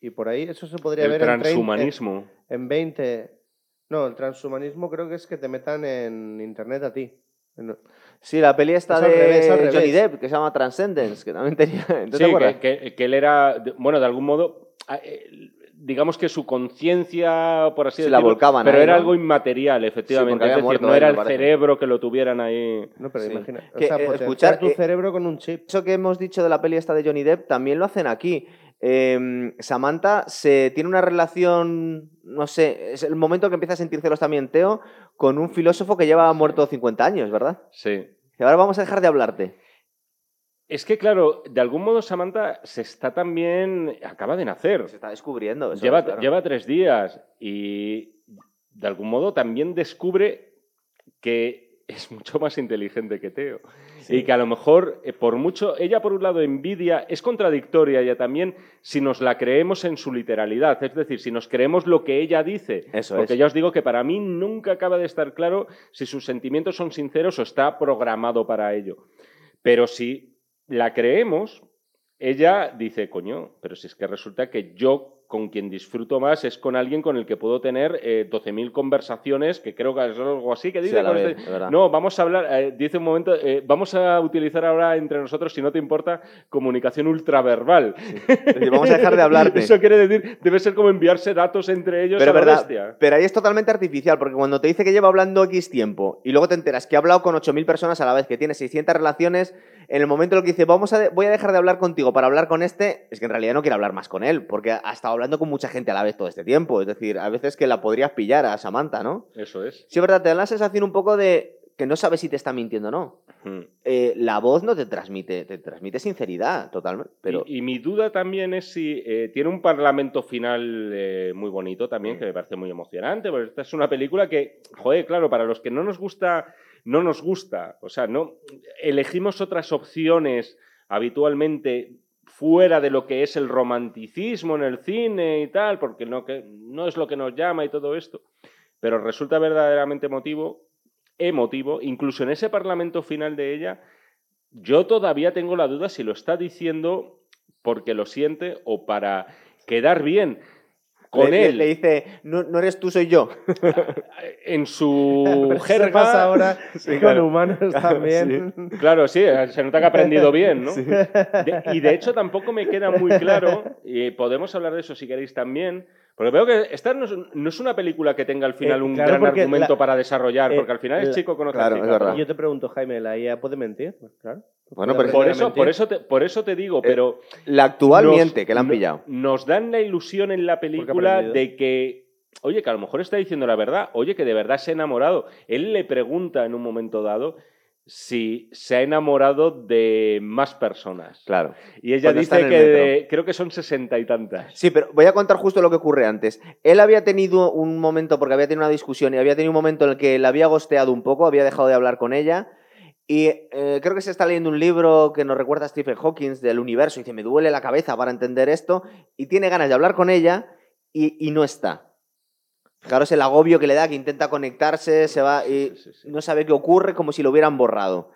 Y por ahí eso se podría El ver en, trein- transhumanismo. en 20, No, el transhumanismo creo que es que te metan en internet a ti. En- Sí, la peli está de revés, Johnny. Depp, que se llama Transcendence, que también tenía... ¿Entonces te Sí, acuerdas? que, que- que él era, bueno, de algún modo, a- eh, digamos que su conciencia, por así la decirlo, volcaban pero ahí, era ¿no? algo inmaterial, efectivamente. porque había es decir, muerto no era el cerebro que lo tuvieran ahí. No, pero Sí. imagina. O sea, eh, escuchar, tu eh, cerebro con un chip. Eso que hemos dicho de la peli esta de Johnny Depp también lo hacen aquí. Eh, Samantha se tiene una relación, no sé, es el momento que empieza a sentir celos también Teo con un filósofo que lleva muerto 50 años, ¿verdad? Sí. Y ahora vamos a dejar de hablarte. Es que, claro, de algún modo Samantha se está también. acaba de nacer. Se está descubriendo. eso lleva, es, claro. lleva tres días y de algún modo también descubre que es mucho más inteligente que Teo. Y que a lo mejor, eh, por mucho, ella por un lado envidia, es contradictoria ella también si nos la creemos en su literalidad, es decir, si nos creemos lo que ella dice. Eso Porque es. ya os digo que para mí nunca acaba de estar claro si sus sentimientos son sinceros o está programado para ello. Pero si la creemos, ella dice, coño, pero si es que resulta que yo con quien disfruto más es con alguien con el que puedo tener eh, 12.000 conversaciones, que creo que es algo así, que Sí, dice... vez, este- de no, vamos a hablar, eh, dice un momento, eh, vamos a utilizar ahora entre nosotros, si no te importa, comunicación ultraverbal. Es decir, vamos a dejar de hablarte. Eso quiere decir, debe ser como enviarse datos entre ellos Pero a la verdad, bestia. pero ahí es totalmente artificial, porque cuando te dice que lleva hablando X tiempo y luego te enteras que ha hablado con 8.000 personas a la vez, que tiene 600 relaciones, en el momento en el que dice, vamos a de- voy a dejar de hablar contigo para hablar con este, es que en realidad no quiere hablar más con él, porque ha estado hablando con mucha gente a la vez todo este tiempo. Es decir, a veces que la podrías pillar a Samantha, ¿no? Eso es. Sí, es verdad, te da la sensación un poco de que no sabes si te está mintiendo o no. Mm. Eh, la voz no te transmite, te transmite sinceridad, totalmente. Pero Y, y mi duda también es si eh, tiene un parlamento final eh, muy bonito también, que me parece muy emocionante, porque esta es una película que, joder, claro, para los que no nos gusta, no nos gusta. O sea, no elegimos otras opciones habitualmente fuera de lo que es el romanticismo en el cine y tal, porque no, que, no es lo que nos llama y todo esto. Pero resulta verdaderamente emotivo, emotivo, incluso en ese parlamento final de ella, yo todavía tengo la duda si lo está diciendo porque lo siente o para quedar bien con le, él le dice, no, no eres tú, soy yo. en su jerga. pasa ahora Sí, con claro. humanos también. Claro, sí, se nota que ha aprendido bien, ¿no? De- y de hecho tampoco me queda muy claro, y podemos hablar de eso si queréis también, porque veo que esta no es, no es una película que tenga al final Eh, un claro, gran argumento la- para desarrollar, eh, porque al final el la- chico conoce claro, a es chica, yo te pregunto, Jaime, ¿la IA puede mentir? Pues claro. Bueno, pero Por eso, mentir. por, eso te, por eso te digo, pero La actual nos- miente, que la han pillado. Nos dan la ilusión en la película de que, oye, que a lo mejor está diciendo la verdad, oye, que de verdad se ha enamorado. Él le pregunta en un momento dado si se ha enamorado de más personas. Claro. Y ella Cuando dice que de- creo que son sesenta y tantas. Sí, pero voy a contar justo lo que ocurre antes. Él había tenido un momento, porque había tenido una discusión y había tenido un momento en el que la había gosteado un poco, había dejado de hablar con ella. Y eh, creo que se está leyendo un libro que nos recuerda a Stephen Hawking del universo. Y dice, me duele la cabeza para entender esto. Y tiene ganas de hablar con ella y, y no está. Fijaros el agobio que le da, que intenta conectarse, se va y Sí, sí, sí. no sabe qué ocurre, como si lo hubieran borrado.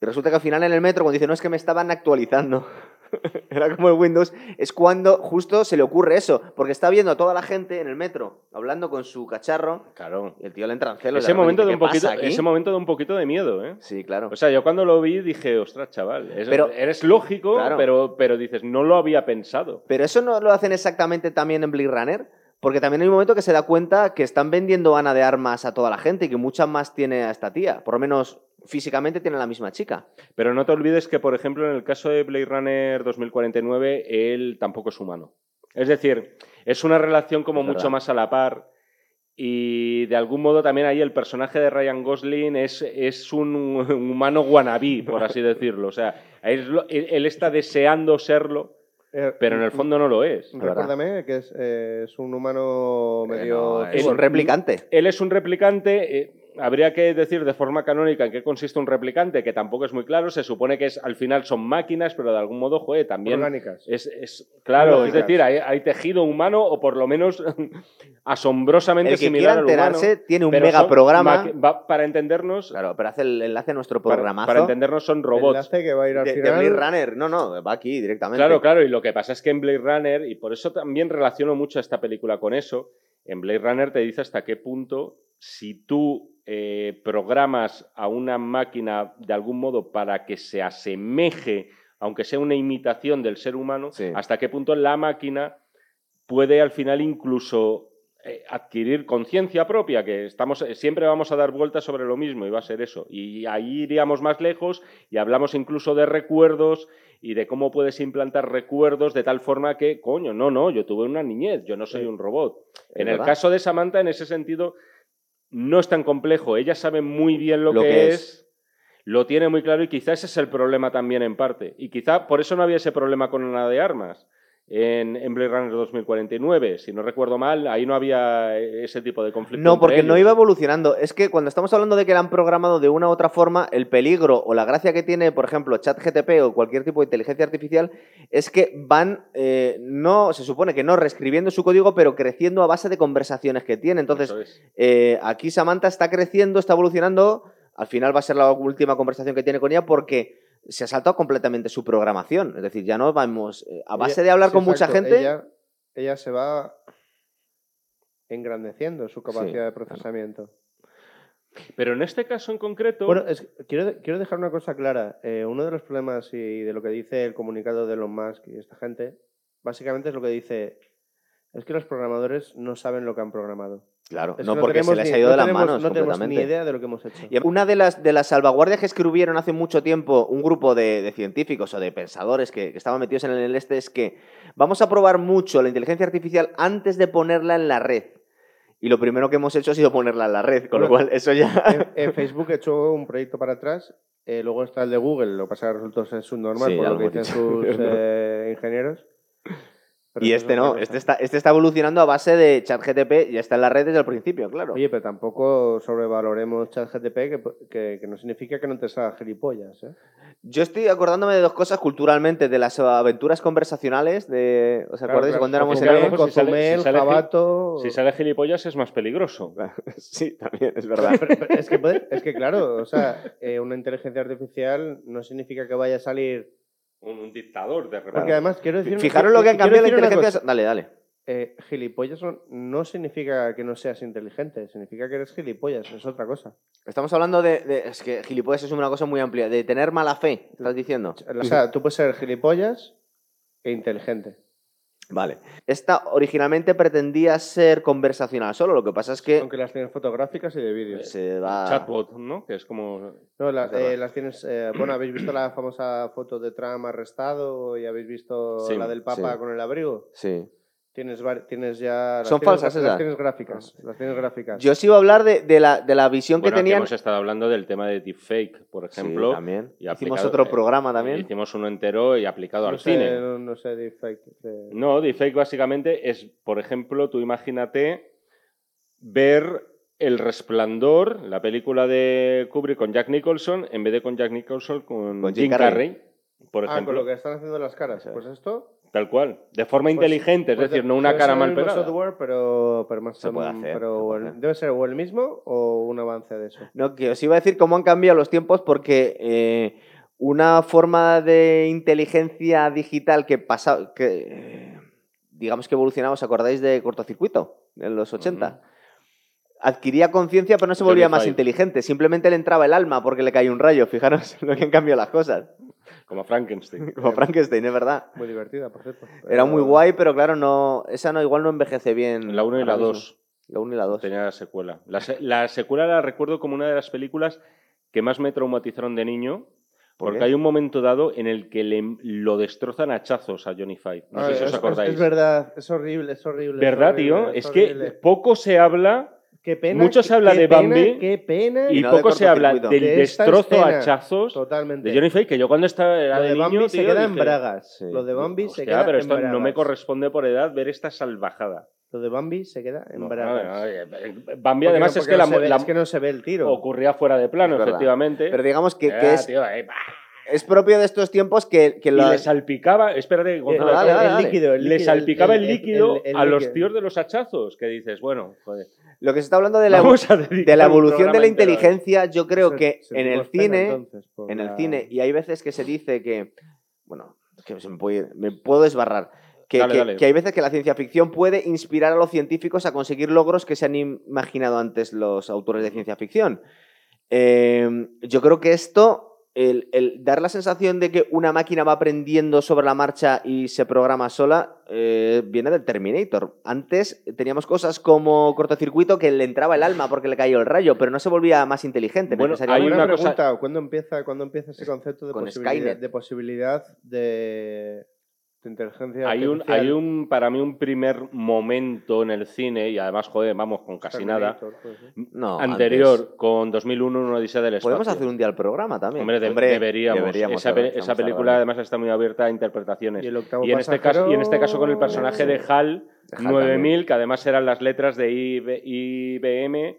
Y resulta que al final en el metro, cuando dice, no, es que me estaban actualizando. Era como el Windows, es cuando justo se le ocurre eso, porque está viendo a toda la gente en el metro, hablando con su cacharro, Claro. y el tío le entra en celos. Ese momento, de un "¿Qué poquito, pasa aquí?". ese momento de un poquito de miedo, ¿eh? Sí, claro. O sea, yo cuando lo vi dije, ostras, chaval, es- Pero- eres lógico, Claro. pero, pero dices, no lo había pensado. Pero eso no lo hacen exactamente también en Blade Runner, porque también hay un momento que se da cuenta que están vendiendo Ana de armas a toda la gente y que mucha más tiene a esta tía. Por lo menos físicamente tiene la misma chica. Pero no te olvides que, por ejemplo, en el caso de Blade Runner 2049, él tampoco es humano. Es decir, es una relación como mucho más a la par. Y de algún modo también ahí el personaje de Ryan Gosling es, es un, un humano wannabe, por así decirlo. O sea, él, él está deseando serlo, Eh, pero en el fondo no lo es. verdad. Recuérdame que es, eh, es un humano medio... es un replicante. Él es un replicante. eh, habría que decir de forma canónica en qué consiste un replicante, que tampoco es muy claro. Se supone que es, al final son máquinas, pero de algún modo, joder, también. orgánicas. Es, es- claro, es decir, hay, hay tejido humano o por lo menos asombrosamente El que similar quiera al humano. enterarse tiene un mega programa. para entendernos, Claro, pero hace el enlace a nuestro para, programazo. para entendernos son robots. Enlace que va a ir al de, de final. Blade Runner. No, no, va aquí directamente. Claro, claro, y lo que pasa es que en Blade Runner, y por eso también relaciono mucho esta película con eso, en Blade Runner te dice hasta qué punto, si tú eh, programas a una máquina de algún modo para que se asemeje, aunque sea una imitación del ser humano, Sí. hasta qué punto la máquina puede al final incluso eh, adquirir conciencia propia, que estamos, eh, siempre vamos a dar vueltas sobre lo mismo y va a ser eso. Y ahí iríamos más lejos y hablamos incluso de recuerdos y de cómo puedes implantar recuerdos de tal forma que, coño, no, no, yo tuve una niñez, yo no soy Sí. un robot. En el caso de Samantha, en ese sentido, no es tan complejo. Ella sabe muy bien lo, Lo que, que es, es. lo tiene muy claro y quizá ese es el problema también en parte. Y quizá por eso no había ese problema con Ana de Armas en, en Blade Runner 2049. Si no recuerdo mal, ahí no había ese tipo de conflicto. No, porque no iba evolucionando. Es que cuando estamos hablando de que la han programado de una u otra forma, el peligro o la gracia que tiene, por ejemplo, ChatGTP o cualquier tipo de inteligencia artificial, es que van, eh, no, se supone que no reescribiendo su código, pero creciendo a base de conversaciones que tiene. Entonces, es. eh, aquí Samantha está creciendo, está evolucionando. Al final va a ser la última conversación que tiene con ella porque se ha saltado completamente su programación. Es decir, ya no vamos. eh, a base Ella- de hablar sí, con mucha gente. Ella, ella se va engrandeciendo su capacidad de procesamiento. Pero en este caso en concreto. Bueno, es- quiero, quiero dejar una cosa clara. Eh, uno de los problemas y de lo que dice el comunicado de Elon Musk y esta gente, básicamente es lo que dice, es que los programadores no saben lo que han programado. Claro, Es no que porque se tenemos les ha ido de las tenemos- manos No tenemos completamente. ni idea de lo que hemos hecho. Y una de las, de las salvaguardias que escribieron hace mucho tiempo un grupo de, de científicos o de pensadores que, que estaban metidos en el este es que vamos a probar mucho la inteligencia artificial antes de ponerla en la red. Y lo primero que hemos hecho ha sido ponerla en la red, con lo cual eso ya... En, en Facebook he hecho un proyecto para atrás, eh, luego está el de Google, lo pasa que resultó ser subnormal Sí, por lo que dicen dicho. sus eh, ingenieros. Pero y este no, este está, este está evolucionando a base de ChatGTP y está en la red desde el principio, claro. Oye, pero tampoco sobrevaloremos ChatGTP, que, que, que no significa que no te salga gilipollas. ¿eh? Yo estoy acordándome de dos cosas culturalmente, de las aventuras conversacionales, de... ¿Os Claro, acordáis claro, cuando éramos en Cozumel, pues si sale- Cozumel, si sale gil- Jabato... Si sale gilipollas es más peligroso. Sí, también, es verdad. Pero- pero es, que puede- es que, claro, o sea, eh, una inteligencia artificial no significa que vaya a salir... Un, un dictador, de repente. Porque además, quiero decir... Fijaros lo que han cambiado la decir una inteligencia... cosa. Dale, dale. Eh, gilipollas no, no significa que no seas inteligente, significa que eres gilipollas, es otra cosa. Estamos hablando de, de- Es que gilipollas es una cosa muy amplia. De tener mala fe, estás diciendo. O sea, tú puedes ser gilipollas e inteligente. Vale. Esta originalmente pretendía ser conversacional solo, lo que pasa es que Aunque las tienes fotográficas y de vídeo. se va... Chatbot, ¿no? Que es como. No, la- eh, las tienes. eh, bueno, ¿habéis visto la famosa foto de Trump arrestado y habéis visto Sí, la del Papa sí. con el abrigo? Sí. Tienes, ya. las Son tienes- falsas las, esas. tienes gráficas. Las tienes gráficas. Yo sí iba a hablar de, de la, de la visión Bueno, que aquí tenían... hemos estado hablando del tema de deepfake, por Sí, ejemplo. también. y Hicimos otro eh, programa también. Hicimos uno entero y aplicado no al sé, cine. no, no sé, deepfake. de- No, deepfake básicamente es, por ejemplo, tú imagínate ver El Resplandor, la película de Kubrick con Jack Nicholson, en vez de con Jack Nicholson, con, Con Jim Jim Carrey, Carrey. por Ah, con ejemplo. lo que están haciendo las caras. Pues esto. Tal cual. De forma pues- inteligente, es pues decir, de- no una cara mal pegada. software, pero, pero más. Se puede hacer, pero se puede el- hacer. debe ser o el mismo o un avance de eso. No, que os iba a decir cómo han cambiado los tiempos porque eh, una forma de inteligencia digital que pasa, que eh, digamos que evolucionaba, ¿os acordáis de cortocircuito en los 80? Adquiría conciencia pero no se volvía más inteligente, simplemente le entraba el alma porque le caía un rayo, fijaros lo que han cambiado las cosas. Como Frankenstein. Como Frankenstein, es verdad. Muy divertida, por cierto. Era muy Pero- guay, pero claro, no esa no igual no envejece bien. La 1 y la ahora mismo. 2 La 1 y la 2. tenía la secuela. La, se- la secuela la recuerdo como una de las películas que más me traumatizaron de niño. ¿Por Porque qué? hay un momento dado en el que le, lo destrozan a hachazos a Johnny Five. No Ah, sé si os es- es- acordáis. Es, verdad, es horrible, es horrible. es ¿Verdad, horrible, tío? es Es que poco se habla Qué pena, mucho se habla qué de pena, Bambi Qué pena. y no poco se habla del De destrozo a hachazos Totalmente. de Johnny Five, que yo cuando estaba era Lo de de Bambi niño, se tío, queda en bragas. Sí. Lo de Bambi se queda pero en esto no me bragas. corresponde por edad ver esta salvajada. Lo de Bambi se queda en No, bragas. no, no, Porque Bambi no- además es que no la, se ve- la- es que no se ve el tiro. ocurría fuera de plano, efectivamente. Pero digamos que, que es, tío, eh, es propio de estos tiempos que, que y la- le salpicaba, espérate, Eh, Gonzalo, dale, dale, el dale. líquido, el le líquido, salpicaba el, líquido el- el a los líquido. tíos de los hachazos, que dices, bueno, joder. Lo que se está hablando de la, de la evolución de la inteligencia, yo creo Se- que en el cine, entonces, en el cine, y hay veces que se dice que, bueno, que se me, puede, me puedo desbarrar, Que, Dale, que- dale. que hay veces que la ciencia ficción puede inspirar a los científicos a conseguir logros que se han imaginado antes los autores de ciencia ficción. Eh, yo creo que esto, el, el dar la sensación de que una máquina va aprendiendo sobre la marcha y se programa sola, eh, viene del Terminator. Antes teníamos cosas como cortocircuito que le entraba el alma porque le cayó el rayo, pero no se volvía más inteligente. Bueno, hay una, una cosa- pregunta, ¿cuándo empieza, ¿cuándo empieza ese concepto de Con posibilidad, de posibilidad de, de inteligencia Hay un, hay un, para mí, un primer momento en el cine, y además, joder, vamos, con casi nada, Terminator, pues, ¿sí? No, anterior, antes. con 2001, una odisea del espacio. Podemos hacer un día el programa también. Hombre, de- deberíamos. esa, pe- esa película, además, está muy abierta a interpretaciones. Y el octavo Y en, este caso, y en este caso con el personaje de HAL De HAL 9000, que además eran las letras de IB IBM,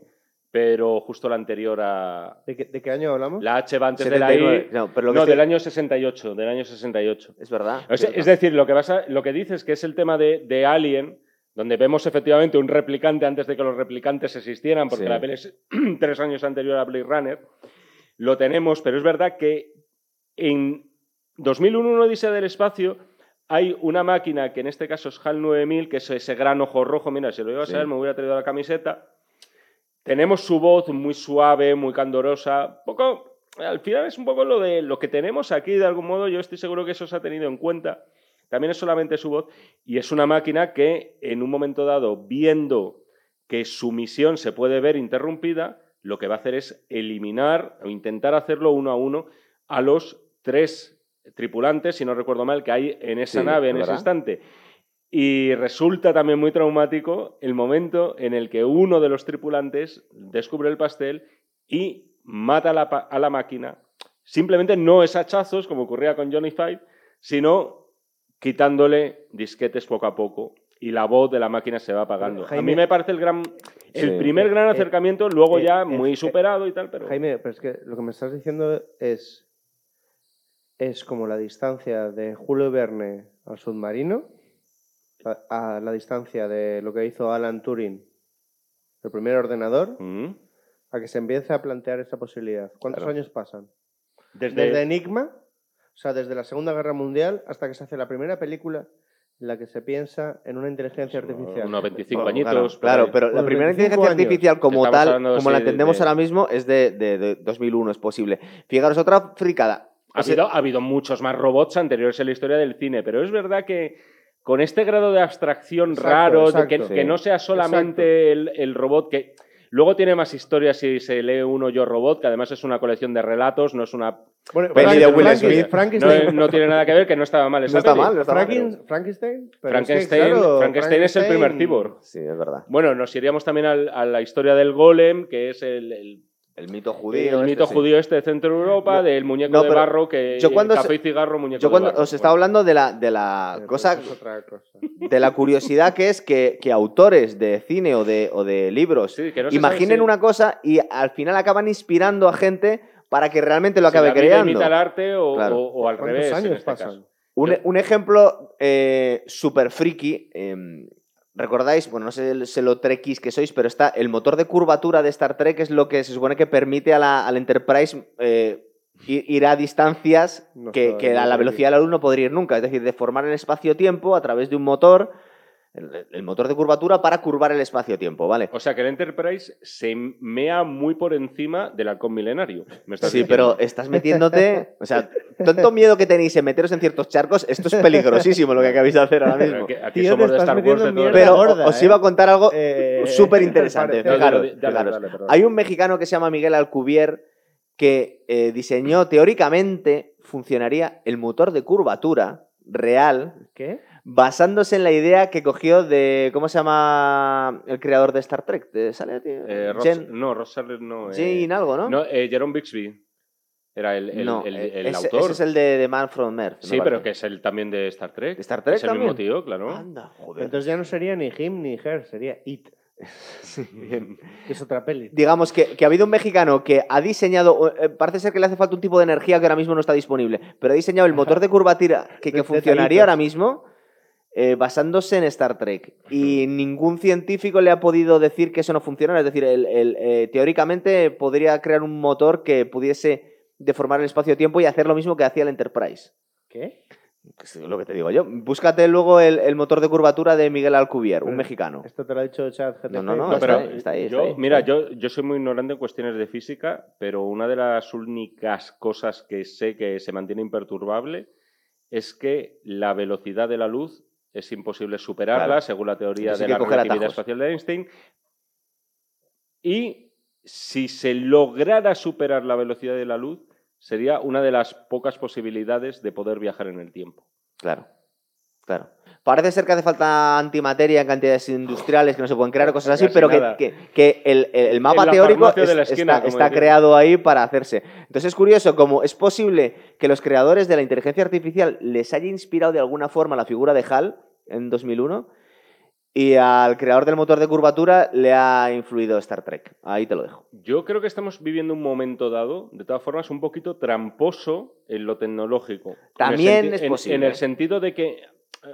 pero justo la anterior a... ¿De qué, de qué año hablamos? La H va antes de la 79. I. No, pero lo que no, estoy- del año 68, del año 68. Es verdad. Es decir, lo que, vas a- lo que dices que es el tema de, de Alien, donde vemos efectivamente un replicante antes de que los replicantes existieran, porque Sí. la peli es tres años anterior a Blade Runner, lo tenemos, pero es verdad que en 2001, una odisea del espacio, hay una máquina que en este caso es HAL 9000, que es ese gran ojo rojo, mira, si lo iba a Sí. saber me hubiera traído la camiseta. Tenemos su voz muy suave, muy candorosa, poco... Al final es un poco lo de lo que tenemos aquí, de algún modo, yo estoy seguro que eso se ha tenido en cuenta. También es solamente su voz y es una máquina que en un momento dado, viendo que su misión se puede ver interrumpida, lo que va a hacer es eliminar o intentar hacerlo uno a uno a los tres tripulantes, si no recuerdo mal, que hay en esa Sí, nave en ese instante. Y resulta también muy traumático el momento en el que uno de los tripulantes descubre el pastel y mata a la, pa- a la máquina. Simplemente no es hachazos, como ocurría con Johnny Five, sino quitándole disquetes poco a poco y la voz de la máquina se va apagando. Jaime- a mí me parece el gran, el Sí. primer gran Eh, acercamiento, luego eh, ya eh, muy eh, superado y tal, pero Jaime, pero es que lo que me estás diciendo es, es como la distancia de Julio Verne al submarino a, a la distancia de lo que hizo Alan Turing, el primer ordenador, Mm. a que se empiece a plantear esa posibilidad. ¿Cuántos Claro. años pasan? desde, Desde Enigma, o sea, desde la Segunda Guerra Mundial hasta que se hace la primera película en la que se piensa en una inteligencia artificial. unos 25 Bueno, añitos. Claro, ahí. pero la primera 25 inteligencia años. artificial como Estamos tal, como la entendemos de- ahora mismo, es de, de- de 2001, es posible. Fijaros, otra fricada. Ha O sea, habido, ha habido muchos más robots anteriores en la historia del cine, pero es verdad que con este grado de abstracción Exacto, raro, de que, no sea solamente el, el robot que... Luego tiene más historias si se lee uno Yo Robot, que además es una colección de relatos, no es una... Bueno, Peli de Will Smith. Frankenstein. No, no tiene nada que ver, que no estaba mal esa No está peli. mal, no está mal. Franken- Frankenstein. pero es que, Frankenstein, claro, Frankenstein es el primer Frankenstein- cyborg. Sí, es verdad. Bueno, nos iríamos también al- a la historia del golem, que es el, el- El mito el judío. este, mito sí. judío este de Centro Europa, No, del muñeco no, de barro que yo cuando café se- y cigarro, muñeco Yo de cuando barro. os estaba Bueno. hablando de la, de la Pero cosa, eso es otra cosa. de la curiosidad que es que, que autores de cine o de, o de libros Sí, que no se imaginen sabe una cosa y al final acaban inspirando a gente para que realmente lo si acabe creando. imita el arte o, Claro. o- o al ¿Cuántos revés. en años este pasan? caso. Un, un ejemplo eh, súper friki. eh, ¿Recordáis? Bueno, no sé, sé lo trekkies que sois, pero está el motor de curvatura de Star Trek, es lo que se supone que permite a la, Enterprise eh, ir, ir a distancias No que, a la velocidad de la luz no podría ir nunca. Es decir, deformar el espacio-tiempo a través de un motor, el, el motor de curvatura para curvar el espacio-tiempo, ¿vale? O sea que el Enterprise se mea muy por encima del halcón milenario. me estás Sí, diciendo. pero estás metiéndote. O sea, tanto miedo que tenéis en meteros en ciertos charcos, esto es peligrosísimo lo que acabáis de hacer ahora Pero mismo. aquí, aquí Tío, somos de Star Wars de todo Pero gorda, os ¿eh? iba a contar algo Eh, súper interesante. Fijaros, perdón. Hay un mexicano que se llama Miguel Alcubierre que eh, diseñó teóricamente funcionaría el motor de curvatura real ¿Qué? Basándose en la idea que cogió de ¿cómo se llama el creador de Star Trek? ¿De, ¿Sale? tío? Eh, Ross- Jen- no, Ross no. eh, Jane algo, ¿no? no, eh, Jerome Bixby era el, el- No, el- eh, el ese, autor. ese es el de, de Man from Earth. Sí, pero que es el también de Star Trek. ¿De Star Trek Es el mismo tío, claro. Anda, joder. Entonces ya no sería ni him ni her, sería it. Bien. es otra peli. digamos que, que ha habido un mexicano que ha diseñado, eh, parece ser que le hace falta un tipo de energía que ahora mismo no está disponible, pero ha diseñado el motor de curvatura que, que funcionaría ahora mismo eh, basándose en Star Trek. Y ningún científico le ha podido decir que eso no funciona. Es decir, el- el, eh, teóricamente podría crear un motor que pudiese deformar el espacio-tiempo y hacer lo mismo que hacía el Enterprise. ¿Qué? Es lo que te digo yo. Búscate luego el, el motor de curvatura de Miguel Alcubierre, un mexicano. Esto te lo ha dicho ChatGPT. No, no, no, No, está pero ahí, está ahí, está yo, ahí. Mira, yo, yo soy muy ignorante en cuestiones de física, pero una de las únicas cosas que sé que se mantiene imperturbable es que la velocidad de la luz es imposible superarla, Claro. según la teoría de la relatividad espacial de Einstein. Y si se lograra superar la velocidad de la luz, sería una de las pocas posibilidades de poder viajar en el tiempo. Claro, claro. Parece ser que hace falta antimateria en cantidades industriales que no se pueden crear, cosas así, Casi pero que, que- que el, el- mapa teórico es- esquina, está, creado ahí para hacerse. Entonces es curioso como es posible que los creadores de la inteligencia artificial les haya inspirado de alguna forma la figura de HAL en 2001 y al creador del motor de curvatura le ha influido Star Trek. Ahí te lo dejo. Yo creo que estamos viviendo un momento dado, de todas formas, un poquito tramposo en lo tecnológico. También es posible. En, el sentido de que, eh,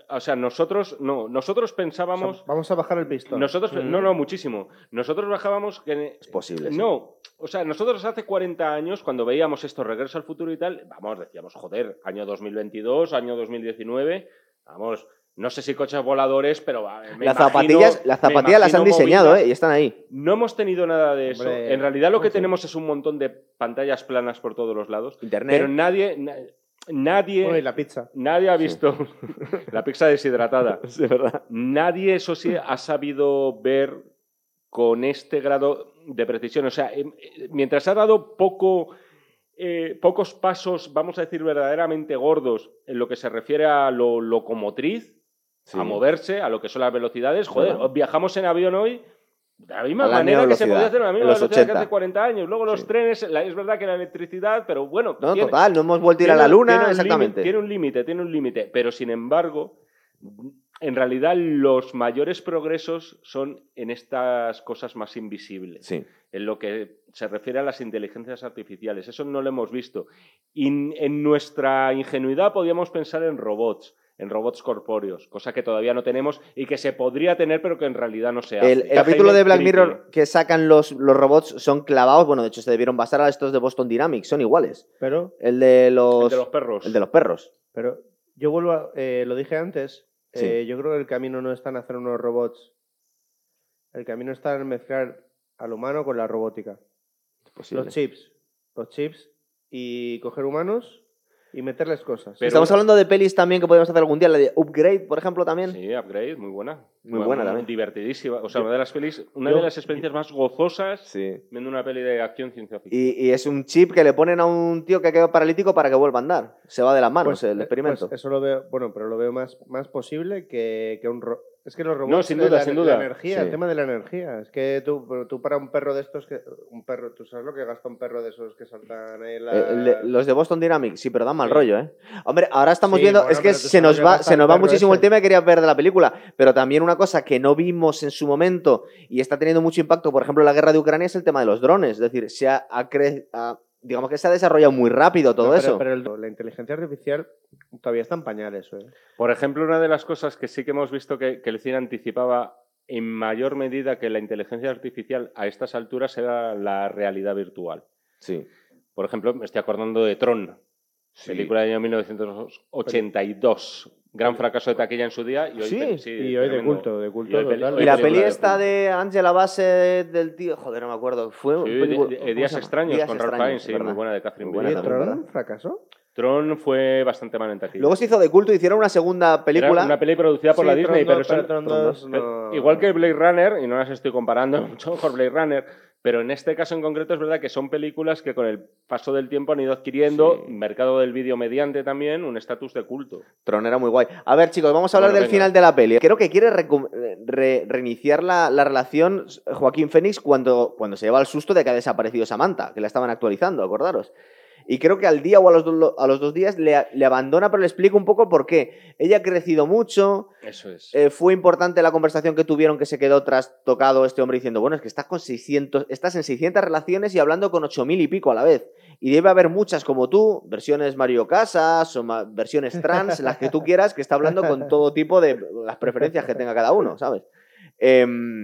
o sea, nosotros, no, nosotros O sea, pensábamos, vamos a bajar el pistón. nosotros, Mm. no, no, muchísimo. Nosotros bajábamos que, Es posible. sí. no, o sea, nosotros hace 40 años, cuando veíamos esto, Regreso al Futuro y tal, vamos, decíamos, joder, año 2022, año 2019, vamos, no sé si coches voladores, pero me Las imagino- zapatillas, las me zapatillas las han diseñado ¿eh? y están ahí. no hemos tenido nada de eso. Hombre, en realidad lo que sí. tenemos es un montón de pantallas planas por todos los lados. Internet. Pero nadie, na- nadie, Bueno, y la pizza. nadie ha visto la pizza deshidratada. Sí, ¿verdad? Nadie, eso sí, ha sabido ver con este grado de precisión. O sea, em- mientras ha dado poco, eh, pocos pasos, vamos a decir, verdaderamente gordos en lo que se refiere a lo locomotriz, Sí. a moverse, a lo que son las velocidades. Joder, viajamos en avión hoy la misma la manera que se podía hacer la en misma los velocidad que 80. hace 40 años. Luego los Sí. trenes, la- es verdad que la electricidad, pero bueno, No, tiene- total, no hemos vuelto a ir a la luna, tiene exactamente. Tiene un límite, tiene un límite. Pero sin embargo, en realidad los mayores progresos son en estas cosas más invisibles. Sí. En lo que se refiere a las inteligencias artificiales. Eso no lo hemos visto. Y en nuestra ingenuidad podíamos pensar en robots, en robots corpóreos, cosa que todavía no tenemos y que se podría tener, pero que en realidad no se hace. El, capítulo de Black. Mirror que sacan los, los robots son clavados. Bueno, de hecho, se debieron basar a estos de Boston Dynamics, son iguales. Pero, El de los, El de los perros. el de los perros. pero yo vuelvo a. eh, lo dije antes. Sí. eh, yo creo que el camino no está en hacer unos robots. El camino está en mezclar al humano con la robótica. Posible. Los chips. Los chips y coger humanos y meterles cosas. Pero- Estamos hablando de pelis también que podemos hacer algún día. La de Upgrade, por ejemplo, también. Sí, Upgrade, muy buena. Muy buena también. Divertidísima. O sea, Yo- una de las pelis, una yo- de las experiencias más gozosas Sí. viendo una peli de acción ciencia ficción. Y, y es un chip que le ponen a un tío que ha quedado paralítico para que vuelva a andar. Se va de las manos Pues, el eh, experimento. pues eso lo veo, bueno, pero lo veo más, más posible que, que un ro- Es que los robots. No, sin eh, duda, la, sin la duda. energía, Sí. el tema de la energía. Es que tú, tú para un perro de estos que. Un perro, ¿tú sabes lo que gasta un perro de esos que saltan ahí la. Eh, los de Boston Dynamics, sí, pero dan mal Sí. rollo, ¿eh? Hombre, ahora estamos Sí, viendo, bueno, es que se nos va, se nos va muchísimo el tema que quería ver de la película, pero también una cosa que no vimos en su momento y está teniendo mucho impacto, por ejemplo, en la guerra de Ucrania es el tema de los drones, es decir, se ha, ha cre- ha- digamos que se ha desarrollado muy rápido todo No, pero- eso. Pero, el- la inteligencia artificial todavía está en pañales, ¿eh? Por ejemplo, una de las cosas que sí que hemos visto que, que el cine anticipaba en mayor medida que la inteligencia artificial a estas alturas era la realidad virtual. Sí. Por ejemplo, me estoy acordando de Tron, Sí. película del año 1982. Gran fracaso de taquilla en su día y hoy, Sí, sí, y hoy de culto, de culto Y hoy peli- total. hoy Y la película peli de esta de Angela Bassett del tío, joder, no me acuerdo, fue Sí, de- película- de- ¿cómo se Días extraños Días con Ralph Fiennes, sí, muy buena de Catherine buena ¿Tron fracasó? Tron fue bastante mal en taquilla. Luego se hizo de culto y hicieron una segunda película. Era una peli producida por Sí, la Tron Disney, pero, Tron no- Igual que Blade Runner, y no las estoy comparando mucho con Blade Runner, pero en este caso en concreto es verdad que son películas que con el paso del tiempo han ido adquiriendo, Sí. mercado del vídeo mediante también, un estatus de culto. Tron era muy guay. A ver, chicos, vamos a hablar Bueno, del venga. final de la peli. Creo que quiere re- reiniciar la, la relación Joaquín Fénix cuando, cuando se lleva el susto de que ha desaparecido Samantha, que la estaban actualizando, acordaros. Y creo que al día o a los, do- a los dos días le, le abandona, pero le explico un poco por qué. Ella ha crecido mucho, Eso es. eh, fue importante la conversación que tuvieron que se quedó tras tocado este hombre diciendo, bueno, es que estás con 600, estás en 600 relaciones y hablando con 8000 y pico a la vez. Y debe haber muchas como tú, versiones Mario Casas o ma- versiones trans, las que tú quieras, que está hablando con todo tipo de las preferencias que tenga cada uno, ¿sabes?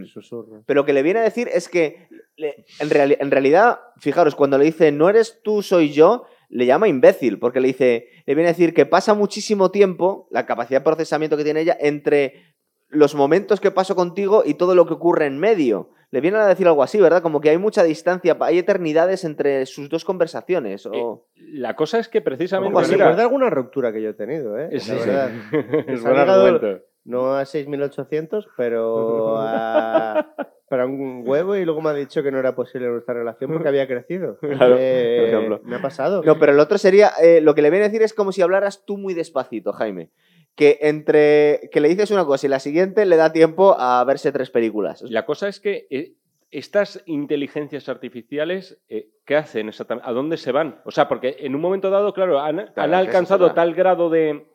Susurro. pero lo que le viene a decir es que le- en, reali- en realidad, fijaros, cuando le dice no eres tú, soy yo, le llama imbécil, porque le dice, le viene a decir que pasa muchísimo tiempo, la capacidad de procesamiento que tiene ella, entre los momentos que paso contigo y todo lo que ocurre en medio. Le vienen a decir algo así, ¿verdad? Como que hay mucha distancia, hay eternidades entre sus dos conversaciones. O... Eh, la cosa es que precisamente... Me recuerda alguna ruptura que yo he tenido, ¿eh? Sí, sí. verdad. Es buen argumento. No a 6.800, pero a, para un huevo y luego me ha dicho que no era posible nuestra relación porque había crecido. Claro, Eh, por ejemplo. Me ha pasado. No, pero el otro sería, eh, lo que le viene a decir es como si hablaras tú muy despacito, Jaime. Que entre que le dices una cosa y la siguiente le da tiempo a verse tres películas. La cosa es que eh, estas inteligencias artificiales, eh, ¿qué hacen exactamente? ¿A dónde se van? O sea, porque en un momento dado, claro, han, alcanzado tal grado de,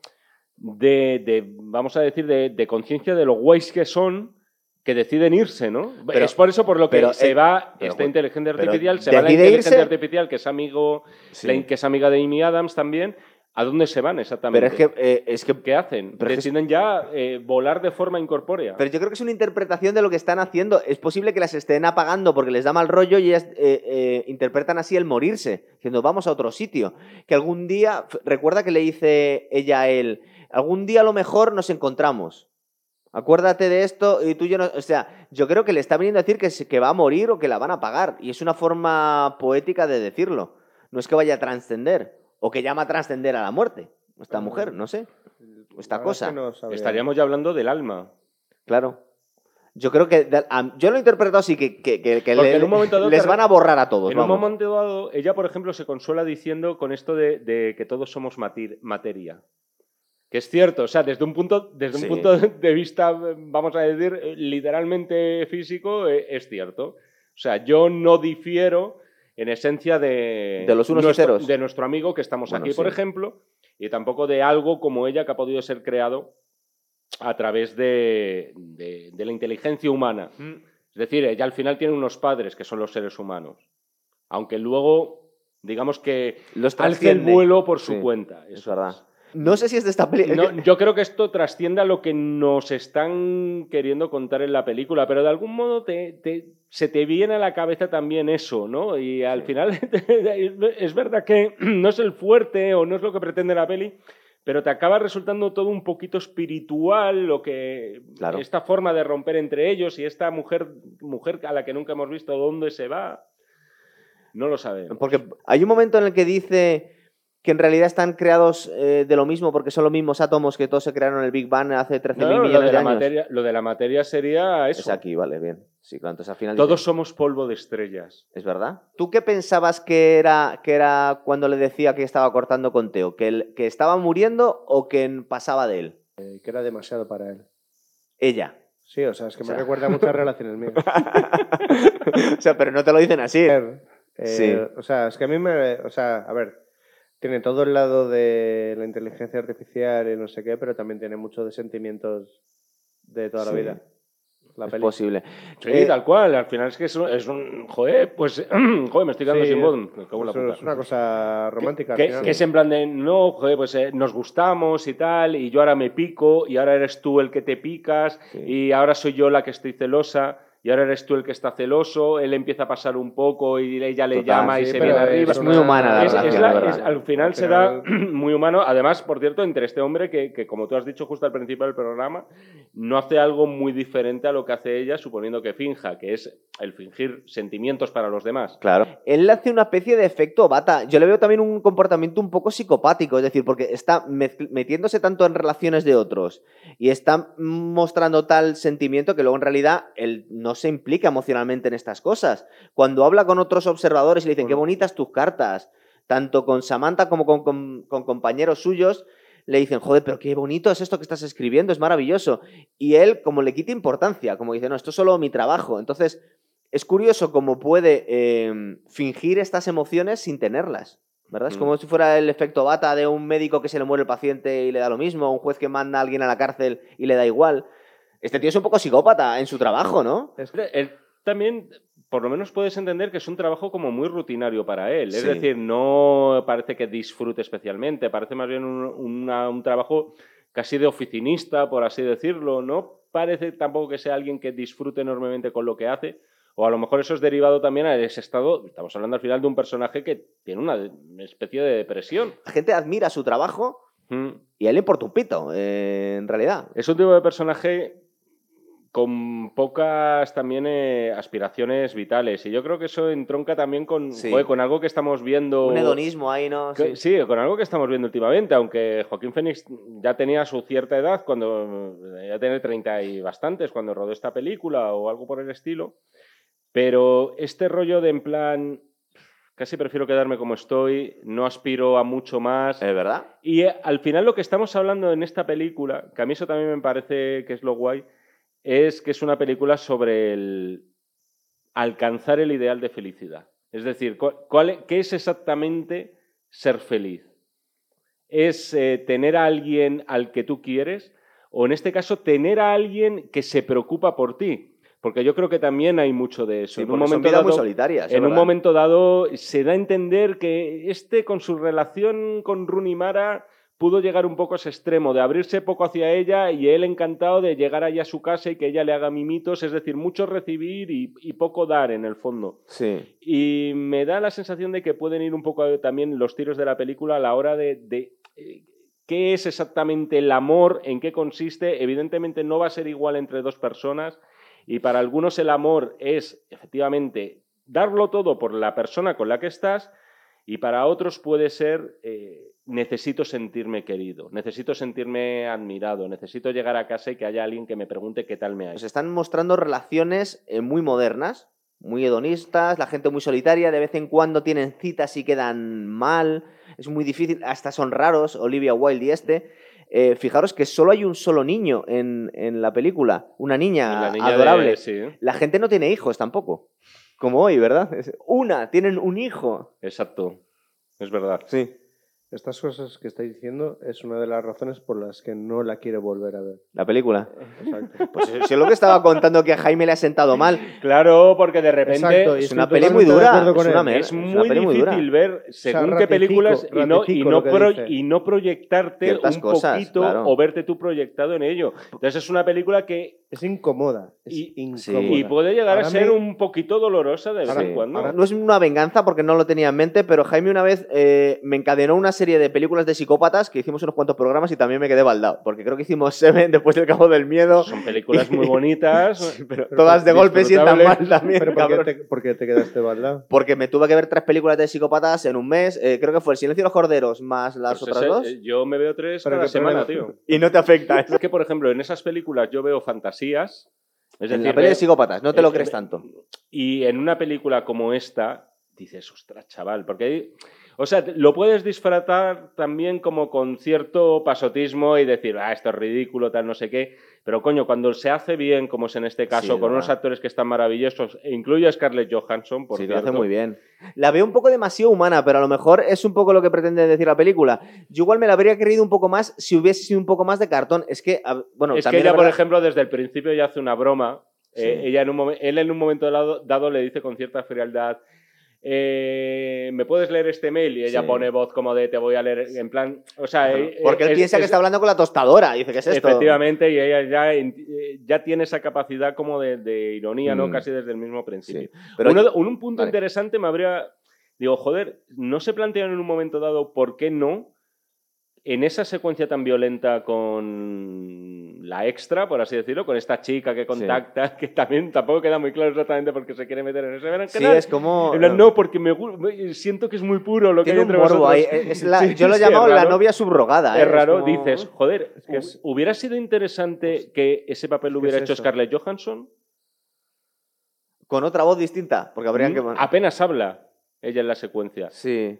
de, de, vamos a decir, de, de conciencia de lo guays que son que deciden irse, ¿no? Pero- es por eso por lo que pero, se eh, va pero, esta inteligencia pero artificial, se va la inteligencia irse- artificial que es amigo, Sí. la- que es amiga de Amy Adams también. ¿A dónde se van Pero exactamente? es que, eh, es que ¿Qué hacen? Pero es- Deciden ya eh, volar de forma incorpórea. Pero yo creo que es una interpretación de lo que están haciendo. Es posible que las estén apagando porque les da mal rollo y ellas eh, interpretan así el morirse, diciendo vamos a otro sitio. Que algún día, recuerda que le dice ella a él, algún día a lo mejor nos encontramos. Acuérdate de esto y tú y yo no. O sea, yo creo que le está viniendo a decir que, va a morir o que la van a pagar. Y es una forma poética de decirlo. No es que vaya a trascender o que llama a trascender a la muerte. Esta mujer, no sé. esta es cosa. que no sabría. Estaríamos ya hablando del alma. Claro. Yo creo que. yo lo he interpretado así, que, que, que- le- en un momento dado les van a borrar a todos. en un momento dado, ella, por ejemplo, se consuela diciendo con esto de, de que todos somos matir- materia. Que es cierto, o sea, desde un punto, desde Sí. un punto de vista, vamos a decir, literalmente físico, eh, es cierto. O sea, yo no difiero en esencia de, De los unos y nuestro, ceros. de nuestro amigo que estamos Bueno, aquí, por ejemplo, y tampoco de algo como ella que ha podido ser creado a través de, de- de la inteligencia humana. Es decir, ella al final tiene unos padres que son los seres humanos. Aunque luego, digamos que Los alce el vuelo por su Sí, cuenta. Es verdad. No sé si es de esta película. No, yo creo que esto trasciende a lo que nos están queriendo contar en la película, pero de algún modo te, te- se te viene a la cabeza también eso, ¿no? Y al final es verdad que no es el fuerte o no es lo que pretende la peli, pero te acaba resultando todo un poquito espiritual, lo que Claro. esta forma de romper entre ellos y esta mujer, mujer a la que nunca hemos visto dónde se va, no lo sabemos. Porque hay un momento en el que dice que en realidad están creados eh, de lo mismo porque son los mismos átomos que todos se crearon en el Big Bang hace 13.000 No, no, lo, millones de de la años. materia, lo de la materia sería eso. Es aquí, vale, bien. Sí, claro, entonces al final Todos dice- somos polvo de estrellas. ¿Es verdad? ¿Tú qué pensabas que era, que era cuando le decía que estaba cortando con Teo? ¿Que, él- ¿Que estaba muriendo o que pasaba de él? Eh, que era demasiado para él. Ella. Sí, o sea, es que O sea. me recuerda a muchas relaciones mías. o sea, pero no te lo dicen así. Eh, Sí. O sea, es que a mí me. O sea, a ver. Tiene todo el lado de la inteligencia artificial y no sé qué, pero también tiene mucho de sentimientos de toda la Sí. vida. La es peli. posible. Sí, Eh, tal cual. Al final es que es un. es un- joder, pues. joder, me estoy quedando Sí, sin voz. Es una cosa romántica. al Que, final. que es en plan de, no, joder, pues eh, nos gustamos y tal, y yo ahora me pico, y ahora eres tú el que te picas, Sí. y ahora soy yo la que estoy celosa, y ahora eres tú el que está celoso, él empieza a pasar un poco y ella le Total, llama y se viene arriba. es muy humana la Es- es relación, la- la verdad. es- al final Al será final- muy humano. Además, por cierto, entre este hombre que, que, como tú has dicho justo al principio del programa, no hace algo muy diferente a lo que hace ella, suponiendo que finja, que es el fingir sentimientos para los demás. Claro. Él le hace una especie de efecto bata. Yo le veo también un comportamiento un poco psicopático, es decir, porque está metiéndose tanto en relaciones de otros y está mostrando tal sentimiento que luego en realidad él no se implica emocionalmente en estas cosas. Cuando habla con otros observadores y le dicen, qué bonitas tus cartas, tanto con Samantha como con, con- con compañeros suyos, le dicen, joder, pero qué bonito es esto que estás escribiendo, es maravilloso. Y él como le quita importancia, como dice, no, esto es solo mi trabajo. Entonces, es curioso cómo puede eh, fingir estas emociones sin tenerlas. ¿Verdad? Es Mm. como si fuera el efecto bata de un médico que se le muere el paciente y le da lo mismo, o un juez que manda a alguien a la cárcel y le da igual. Este tío es un poco psicópata en su trabajo, ¿no? Es- Él también, por lo menos puedes entender que es un trabajo como muy rutinario para él. Es Sí. decir, no parece que disfrute especialmente, parece más bien un, una- un trabajo casi de oficinista, por así decirlo. No parece tampoco que sea alguien que disfrute enormemente con lo que hace. O a lo mejor eso es derivado también a ese estado, estamos hablando al final de un personaje que tiene una especie de depresión. La gente admira su trabajo Mm. y a él le importa un pito, eh, en realidad. Es un tipo de personaje con pocas también eh, aspiraciones vitales. Y yo creo que eso entronca también con, Sí. joder, con algo que estamos viendo. Un hedonismo ahí, ¿no? que- Sí. sí. con algo que estamos viendo últimamente, aunque Joaquín Fénix ya tenía su cierta edad, cuando ya tenía 30 y bastantes, cuando rodó esta película o algo por el estilo. Pero este rollo de en plan, casi prefiero quedarme como estoy, no aspiro a mucho más. ¿Es verdad? Y eh, al final lo que estamos hablando en esta película, que a mí eso también me parece que es lo guay, es que es una película sobre el alcanzar el ideal de felicidad. Es decir, ¿cuál, cuál e- ¿qué es exactamente ser feliz? ¿Es eh, tener a alguien al que tú quieres? O en este caso, tener a alguien que se preocupa por ti. Porque yo creo que también hay mucho de eso. Sí, en un son momento vidas muy dado- solitarias. en un momento dado se da a entender que este, con su relación con Rooney Mara, pudo llegar un poco a ese extremo, de abrirse poco hacia ella y él encantado de llegar allá a su casa y que ella le haga mimitos, es decir, mucho recibir y, y poco dar en el fondo. Sí. Y me da la sensación de que pueden ir un poco a- también los tiros de la película a la hora de, de, eh, qué es exactamente el amor, en qué consiste. Evidentemente no va a ser igual entre dos personas y para algunos el amor es efectivamente darlo todo por la persona con la que estás y para otros puede ser eh, necesito sentirme querido, necesito sentirme admirado, necesito llegar a casa y que haya alguien que me pregunte qué tal me ha ido. están mostrando relaciones eh, muy modernas, muy hedonistas, la gente muy solitaria, de vez en cuando tienen citas y quedan mal, es muy difícil, hasta son raros, Olivia Wilde y este. Eh, fijaros que solo hay un solo niño en, en la película, una niña, La niña de- adorable. sí. La gente no tiene hijos tampoco, como hoy, ¿verdad? Una, tienen un hijo. Exacto, es verdad. Sí. Estas cosas que estáis diciendo es una de las razones por las que no la quiero volver a ver. La película. Exacto. Pues si es lo que estaba contando que a Jaime le ha sentado mal. Claro, porque de repente Exacto, Es una peli muy dura, es una muy peli muy dura. difícil ver según qué películas y no, y ratifico no, lo que pro- dice. y no proyectarte Ciertas un cosas, poquito claro. o verte tú proyectado en ello. Entonces es una película que Es incómoda. Es Y- incómoda. y puede llegar a ser me- un poquito dolorosa de vez en cuando. ahora- No es una venganza porque no lo tenía en mente, pero Jaime una vez eh, me encadenó una serie de películas de psicópatas que hicimos unos cuantos programas y también me quedé baldado. Porque creo que hicimos Seven después del Cabo del Miedo. Son películas muy bonitas. pero todas de golpe sientan mal también. Pero ¿por qué, te, por qué te quedaste baldado? Porque me tuve que ver tres películas de psicópatas en un mes. eh, creo que fue El Silencio de los Corderos más las Pues otras ese- dos. eh, Yo me veo tres Pero cada semana, problema. tío. Y no te afecta. Es que, por ejemplo, en esas películas yo veo fantasías. Es en decir, la peli de veo- psicópatas, no te lo Eh, crees eh, tanto. Y en una película como esta, dices, ostras, chaval, porque hay... O sea, lo puedes disfrutar también como con cierto pasotismo y decir, ah, esto es ridículo, tal, no sé qué. Pero coño, cuando se hace bien, como es en este caso, Sí, con unos actores que están maravillosos, e incluye a Scarlett Johansson, por sí, lo hace cierto. muy bien. La veo un poco demasiado humana, pero a lo mejor es un poco lo que pretende decir la película. Yo igual me la habría querido un poco más si hubiese sido un poco más de cartón. Es que, bueno, es que ella, por ejemplo, desde el principio ya hace una broma. Sí. Eh, ella en un él en un momento dado, dado le dice con cierta frialdad, eh, ¿me puedes leer este mail? Y ella Sí. pone voz como de te voy a leer, en plan... O sea, eh, Porque él es- piensa que es- está hablando con la tostadora. Dice, ¿qué es esto? Efectivamente, y ella ya, eh, ya tiene esa capacidad como de, de ironía, ¿no? Mm. Casi desde el mismo principio. Sí. Pero Uno un, un punto Vale. interesante me habría... Digo, joder, ¿no se plantean en un momento dado por qué no en esa secuencia tan violenta con la extra, por así decirlo, con esta chica que contacta, que también tampoco queda muy claro exactamente por qué se quiere meter en ese verano. sí, es como... Plan, no, porque me, siento que es muy puro lo que hay un entre morbo ahí. Es la- Sí, yo lo he llamado la raro. novia subrogada. ¿eh? Es raro, como- dices, joder, que es- hu- ¿hubiera sido interesante que ese papel lo ¿Qué hubiera hecho eso? Scarlett Johansson? Con otra voz distinta. Porque habrían que... Mm, Apenas habla ella en la secuencia. Sí.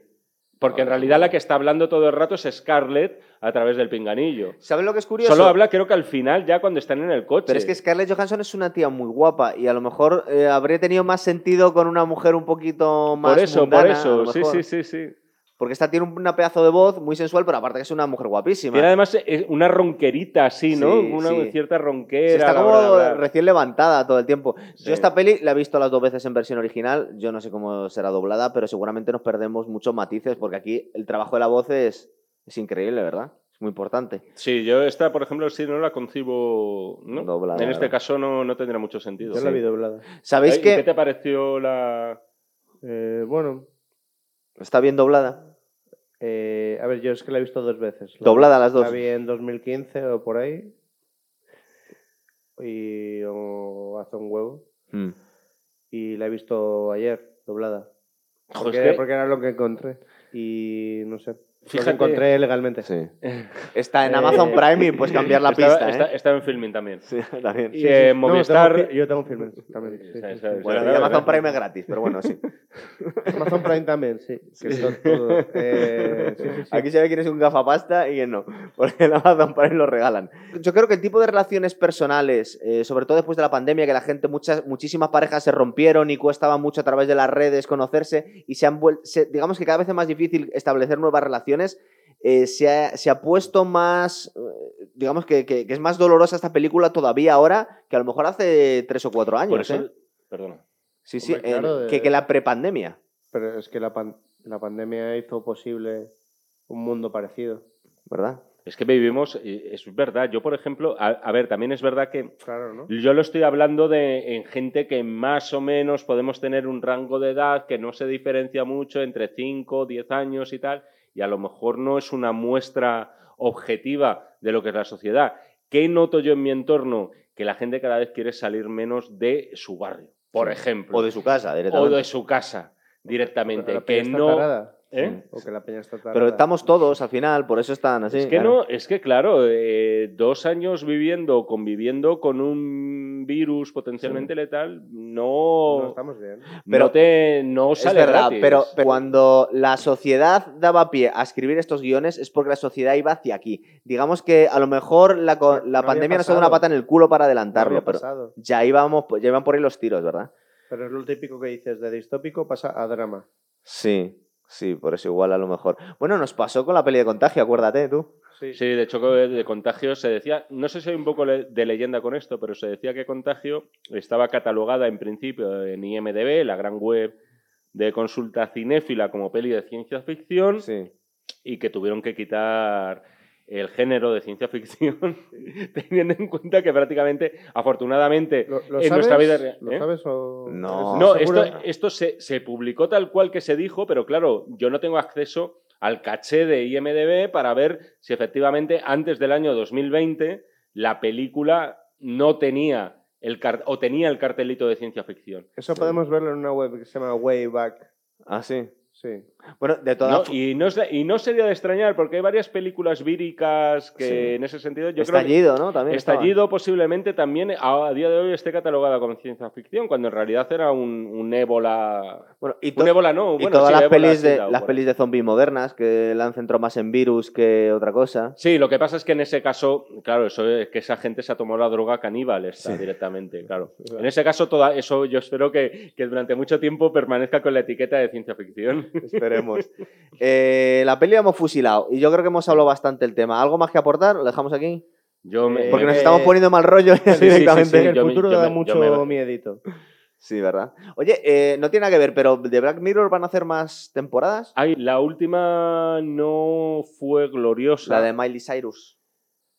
Porque en realidad la que está hablando todo el rato es Scarlett a través del pinganillo. ¿Sabes lo que es curioso? Solo habla creo que al final ya cuando están en el coche. Pero es que Scarlett Johansson es una tía muy guapa y a lo mejor eh, habría tenido más sentido con una mujer un poquito más por eso, mundana, por eso. Sí, sí, sí, sí. Porque esta tiene una pedazo de voz muy sensual, pero aparte que es una mujer guapísima. Tiene además eh, una ronquerita así, ¿no? Sí, una sí. cierta ronquera. está como recién levantada todo el tiempo. Sí. Yo esta peli la he visto las dos veces en versión original. Yo no sé cómo será doblada, pero seguramente nos perdemos muchos matices porque aquí el trabajo de la voz es, es increíble, ¿verdad? Es muy importante. Sí, yo esta, por ejemplo, si no la concibo. ¿no? Doblada, en este caso no, no tendría mucho sentido. Yo la vi doblada. ¿Sabéis ¿Y ¿Qué que te pareció la.? Eh, bueno, está bien doblada? Eh, a ver, yo es que la he visto dos veces. La- Doblada las dos. La vi en 2015 o por ahí. Y o hace un huevo. Mm. Y la he visto ayer, doblada. Porque, porque era lo que encontré. Y no sé. Fíjate- Lo que encontré legalmente. Sí. Está en Amazon Prime y puedes cambiar la Estaba- pista, está- ¿eh? estaba en filming también. Sí, también. Y en No, Movistar. tengo yo tengo filmes también. sí, sí, Sí, sí. sí, sí. Bueno, sí, y Amazon. Prime es gratis, pero bueno, sí. Amazon Prime también, sí. que está todo. Eh, sí, sí, sí. Aquí se ve quién es un gafapasta y quién no, porque en Amazon Prime lo regalan. Yo creo que el tipo de relaciones personales, eh, sobre todo después de la pandemia, que la gente, muchas, muchísimas parejas se rompieron y costaba mucho a través de las redes conocerse y se han vuel- se- digamos que cada vez es más difícil establecer nuevas relaciones, eh, se, ha, se ha puesto más, eh, digamos que, que- que es más dolorosa esta película todavía ahora que a lo mejor hace tres o cuatro años. Por eso. ¿eh? Perdona. Sí, sí, Hombre, claro, en- de- que, que la prepandemia, Pero es que la, pan- la pandemia hizo posible un mundo parecido. ¿verdad? Es que vivimos. Es verdad. Yo, por ejemplo. A, a ver, también es verdad que. Claro, ¿no? Yo lo estoy hablando de en gente que más o menos podemos tener un rango de edad que no se diferencia mucho entre 5, 10 años y tal, y a lo mejor no es una muestra objetiva de lo que es la sociedad. ¿Qué noto yo en mi entorno? Que la gente cada vez quiere salir menos de su barrio, por ejemplo, O de su casa, o directamente. de su casa directamente, que no... ¿Eh? O que la peña está tarada. Pero estamos todos al final, por eso están así. Es que claro. no, es que claro, eh, dos años viviendo, conviviendo con un virus potencialmente letal, No no, estamos bien. Pero- no te no Es sale verdad, gratis. pero, pero cuando la sociedad daba pie a escribir estos guiones es porque la sociedad iba hacia aquí. Digamos que a lo mejor la, No la había pandemia nos ha dado una pata en el culo para No adelantarlo, pero ya íbamos, ya iban por ahí los tiros, ¿verdad? Pero es lo típico que dices, de distópico pasa a drama. Sí, sí, por eso igual a lo mejor. Bueno, nos pasó con la peli de contagio, acuérdate tú. Sí. Sí, de hecho de, de contagio se decía, no sé si hay un poco de leyenda con esto, pero se decía que contagio estaba catalogada en principio en IMDB, la gran web de consulta cinéfila como peli de ciencia ficción, Sí. y que tuvieron que quitar el género de ciencia ficción, teniendo en cuenta que prácticamente, afortunadamente, ¿Lo, lo en sabes? nuestra vida real- ¿Lo ¿eh? sabes o...? No. No, ¿Estás esto, esto se, se publicó tal cual que se dijo, pero claro, yo no tengo acceso al caché de IMDB para ver si efectivamente antes del año 2020 la película no tenía el o tenía el cartelito de ciencia ficción. Eso podemos verlo en una web que se llama Wayback. Ah, sí. Sí. Bueno, de No, todas y, no y no sería de extrañar, porque hay varias películas víricas que Sí. en ese sentido yo creo que Estallido, ¿no? También estaba. Estallido posiblemente también a, a día de hoy esté catalogada como ciencia ficción, cuando en realidad era un, un ébola... Bueno, y, Un ébola no, y bueno, todas sí, las, ébola pelis de, dado las pelis de zombies modernas que la han centrado más en virus que otra cosa. Sí, lo que pasa es que en ese caso, claro, eso es que esa gente se ha tomado la droga caníbal esta, directamente, claro. En ese caso, toda eso yo espero que, que durante mucho tiempo permanezca con la etiqueta de ciencia ficción. Esperemos. Eh, la peli la hemos fusilado y yo creo que hemos hablado bastante del tema. ¿Algo más que aportar? ¿Lo dejamos aquí? Yo me, Porque nos eh, estamos poniendo mal rollo sí, sí, directamente. sí, el yo me- futuro yo da me- mucho me- miedito. Sí, ¿verdad? Oye, eh, no tiene nada que ver, pero ¿de Black Mirror van a hacer más temporadas? Ay, la última no fue gloriosa. La de Miley Cyrus.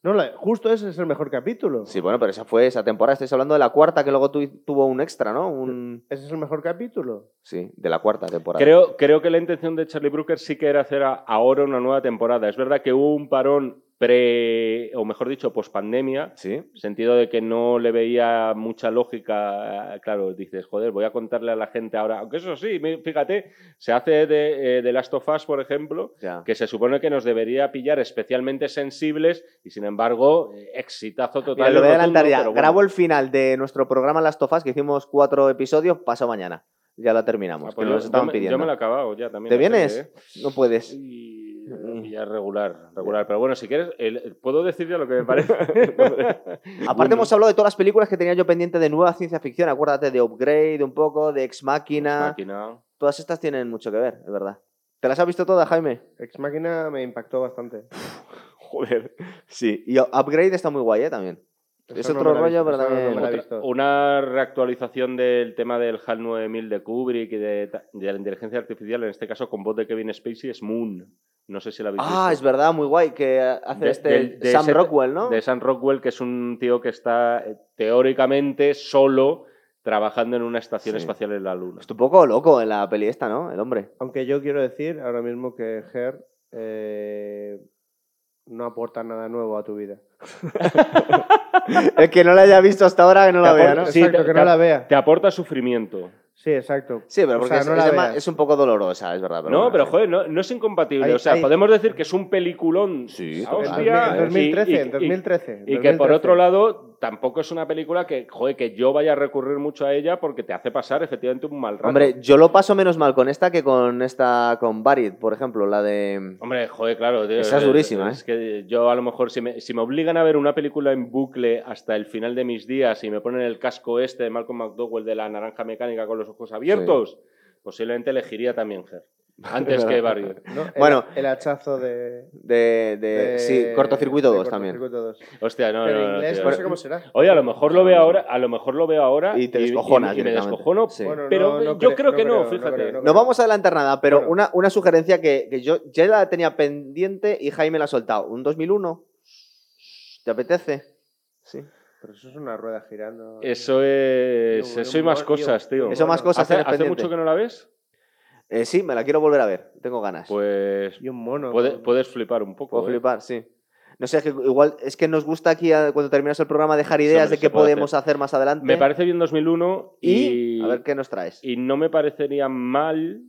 No, la- justo ese es el mejor capítulo. Sí, bueno, pero esa fue esa temporada. Estáis hablando de la cuarta que luego tu- tuvo un extra, ¿no? Un... Ese es el mejor capítulo. Sí, de la cuarta temporada. Creo, creo que la intención de Charlie Brooker sí que era hacer a- ahora una nueva temporada. Es verdad que hubo un parón pre, o mejor dicho, post pandemia, Sí. sentido de que no le veía mucha lógica. eh, Claro, dices, joder, voy a contarle a la gente ahora. Aunque eso sí, fíjate, se hace de, eh, de Last of Us, por ejemplo, Ya. que se supone que nos debería pillar especialmente sensibles y sin embargo, eh, exitazo total. Mira, lo voy a adelantar ya. bueno. Grabo el final de nuestro programa Last of Us, que hicimos cuatro episodios, paso mañana. Ya la terminamos, Ah, pues nos yo- los estaban yo me- pidiendo. Yo me lo he acabado ya también. ¿Te vienes? serie, ¿eh? No puedes. Y ya regular, regular. Pero bueno, si quieres, el- puedo decir ya lo que me parece. Aparte hemos hablado de todas las películas que tenía yo pendiente de nueva ciencia ficción. Acuérdate de Upgrade un poco, de Ex Machina. Máquina. Todas estas tienen mucho que ver, es verdad. ¿Te las has visto todas, Jaime? Ex Máquina me impactó bastante. Joder. Sí. Y Upgrade está muy guay, ¿eh? También. Es otro rollo, pero también- me la he Otra- visto. una reactualización del tema del HAL 9000 de Kubrick y de, de la inteligencia artificial, en este caso con voz de Kevin Spacey, es Moon. No sé si la habéis Ah, es visto. verdad, muy guay, que hace De- este del- de Sam ese- Rockwell, ¿no? De Sam Rockwell, que es un tío que está eh, teóricamente solo trabajando en una estación Sí. espacial en la Luna. Está un poco loco en la peli esta, ¿no? El hombre. Aunque yo quiero decir ahora mismo que Her eh, no aporta nada nuevo a tu vida. El que no la haya visto hasta ahora, que no la vea, ¿no? Sí, Exacto, te- que te- no la vea. Te aporta sufrimiento. Sí, exacto. Sí, pero O porque sea, es, no es la veas. es un poco dolorosa, es verdad. no, bueno, pero joder, no, no es incompatible. Hay- o sea, hay- podemos decir que es un peliculón. Sí, total. En hostia, 2000 en 2013, y- y- en 2013. Y que por 2013. otro lado, tampoco es una película que, joder, que yo vaya a recurrir mucho a ella porque te hace pasar efectivamente un mal rato. Hombre, yo lo paso menos mal con esta que con esta, con Barit, por ejemplo, la de... Hombre, joder, claro. tío, Esa es durísima, ¿eh? Es que yo a lo mejor, si me, si me obligan a ver una película en bucle hasta el final de mis días y me ponen el casco este de Malcolm McDowell de la naranja mecánica con los ojos abiertos, posiblemente elegiría también Her. Antes que Barry. ¿no? El- Bueno. el hachazo de. De, de- de- sí, cortocircuito de 2 también. Cortocircuito 2. Hostia, no, Pero no, inglés tío. no sé cómo será. Oye, a lo mejor lo veo ahora, a lo mejor lo veo ahora Y te descojonas y, me directamente. descojono, Sí. Bueno, pero no- no yo cre- creo que no, creo, no fíjate. creo, no No vamos a adelantar nada, pero Bueno. una, una sugerencia que, que yo ya la tenía pendiente y Jaime la ha soltado. ¿Un 2001? ¿Te apetece? Sí. Pero eso es una rueda girando. Eso es, eso y más cosas, tío. Eso más cosas ¿Hace, mucho que no la ves? Eh, sí, me la quiero volver a ver. Tengo ganas. Pues Y un mono. puede- ¿no? puedes flipar un poco. Puedo ¿eh? flipar, sí. No sé, es que igual es que nos gusta aquí cuando terminas el programa dejar ideas de qué podemos hacer. más adelante. Me parece bien 2001 y, y, a ver qué nos traes. y no me parecería mal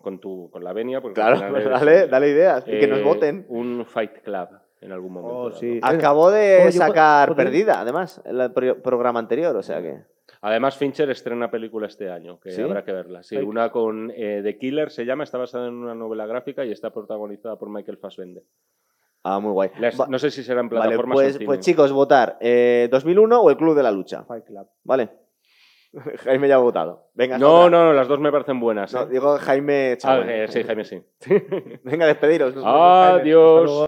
con tu con la venia, porque claro, eres- dale, dale ideas y que eh, nos voten. Un Fight Club en algún momento. Oh, sí. Acabó de Oye, sacar. Perdida, además, en el pro- programa anterior, o sea que. Además, Fincher estrena película este año, que ¿Sí? habrá que verla. Sí, una con eh, The Killer se llama, está basada en una novela gráfica y está protagonizada por Michael Fassbender. Ah, muy guay. No sé si será en vale, plataformas en pues, pues chicos, votar. eh, 2001 o el Club de la Lucha. Fight Club. Vale. Jaime ya ha votado. Venga, no, no, no, las dos me parecen buenas. No, ¿eh? digo Jaime Ah, Chabuel. eh, sí, Jaime, sí. Venga, despediros. Adiós.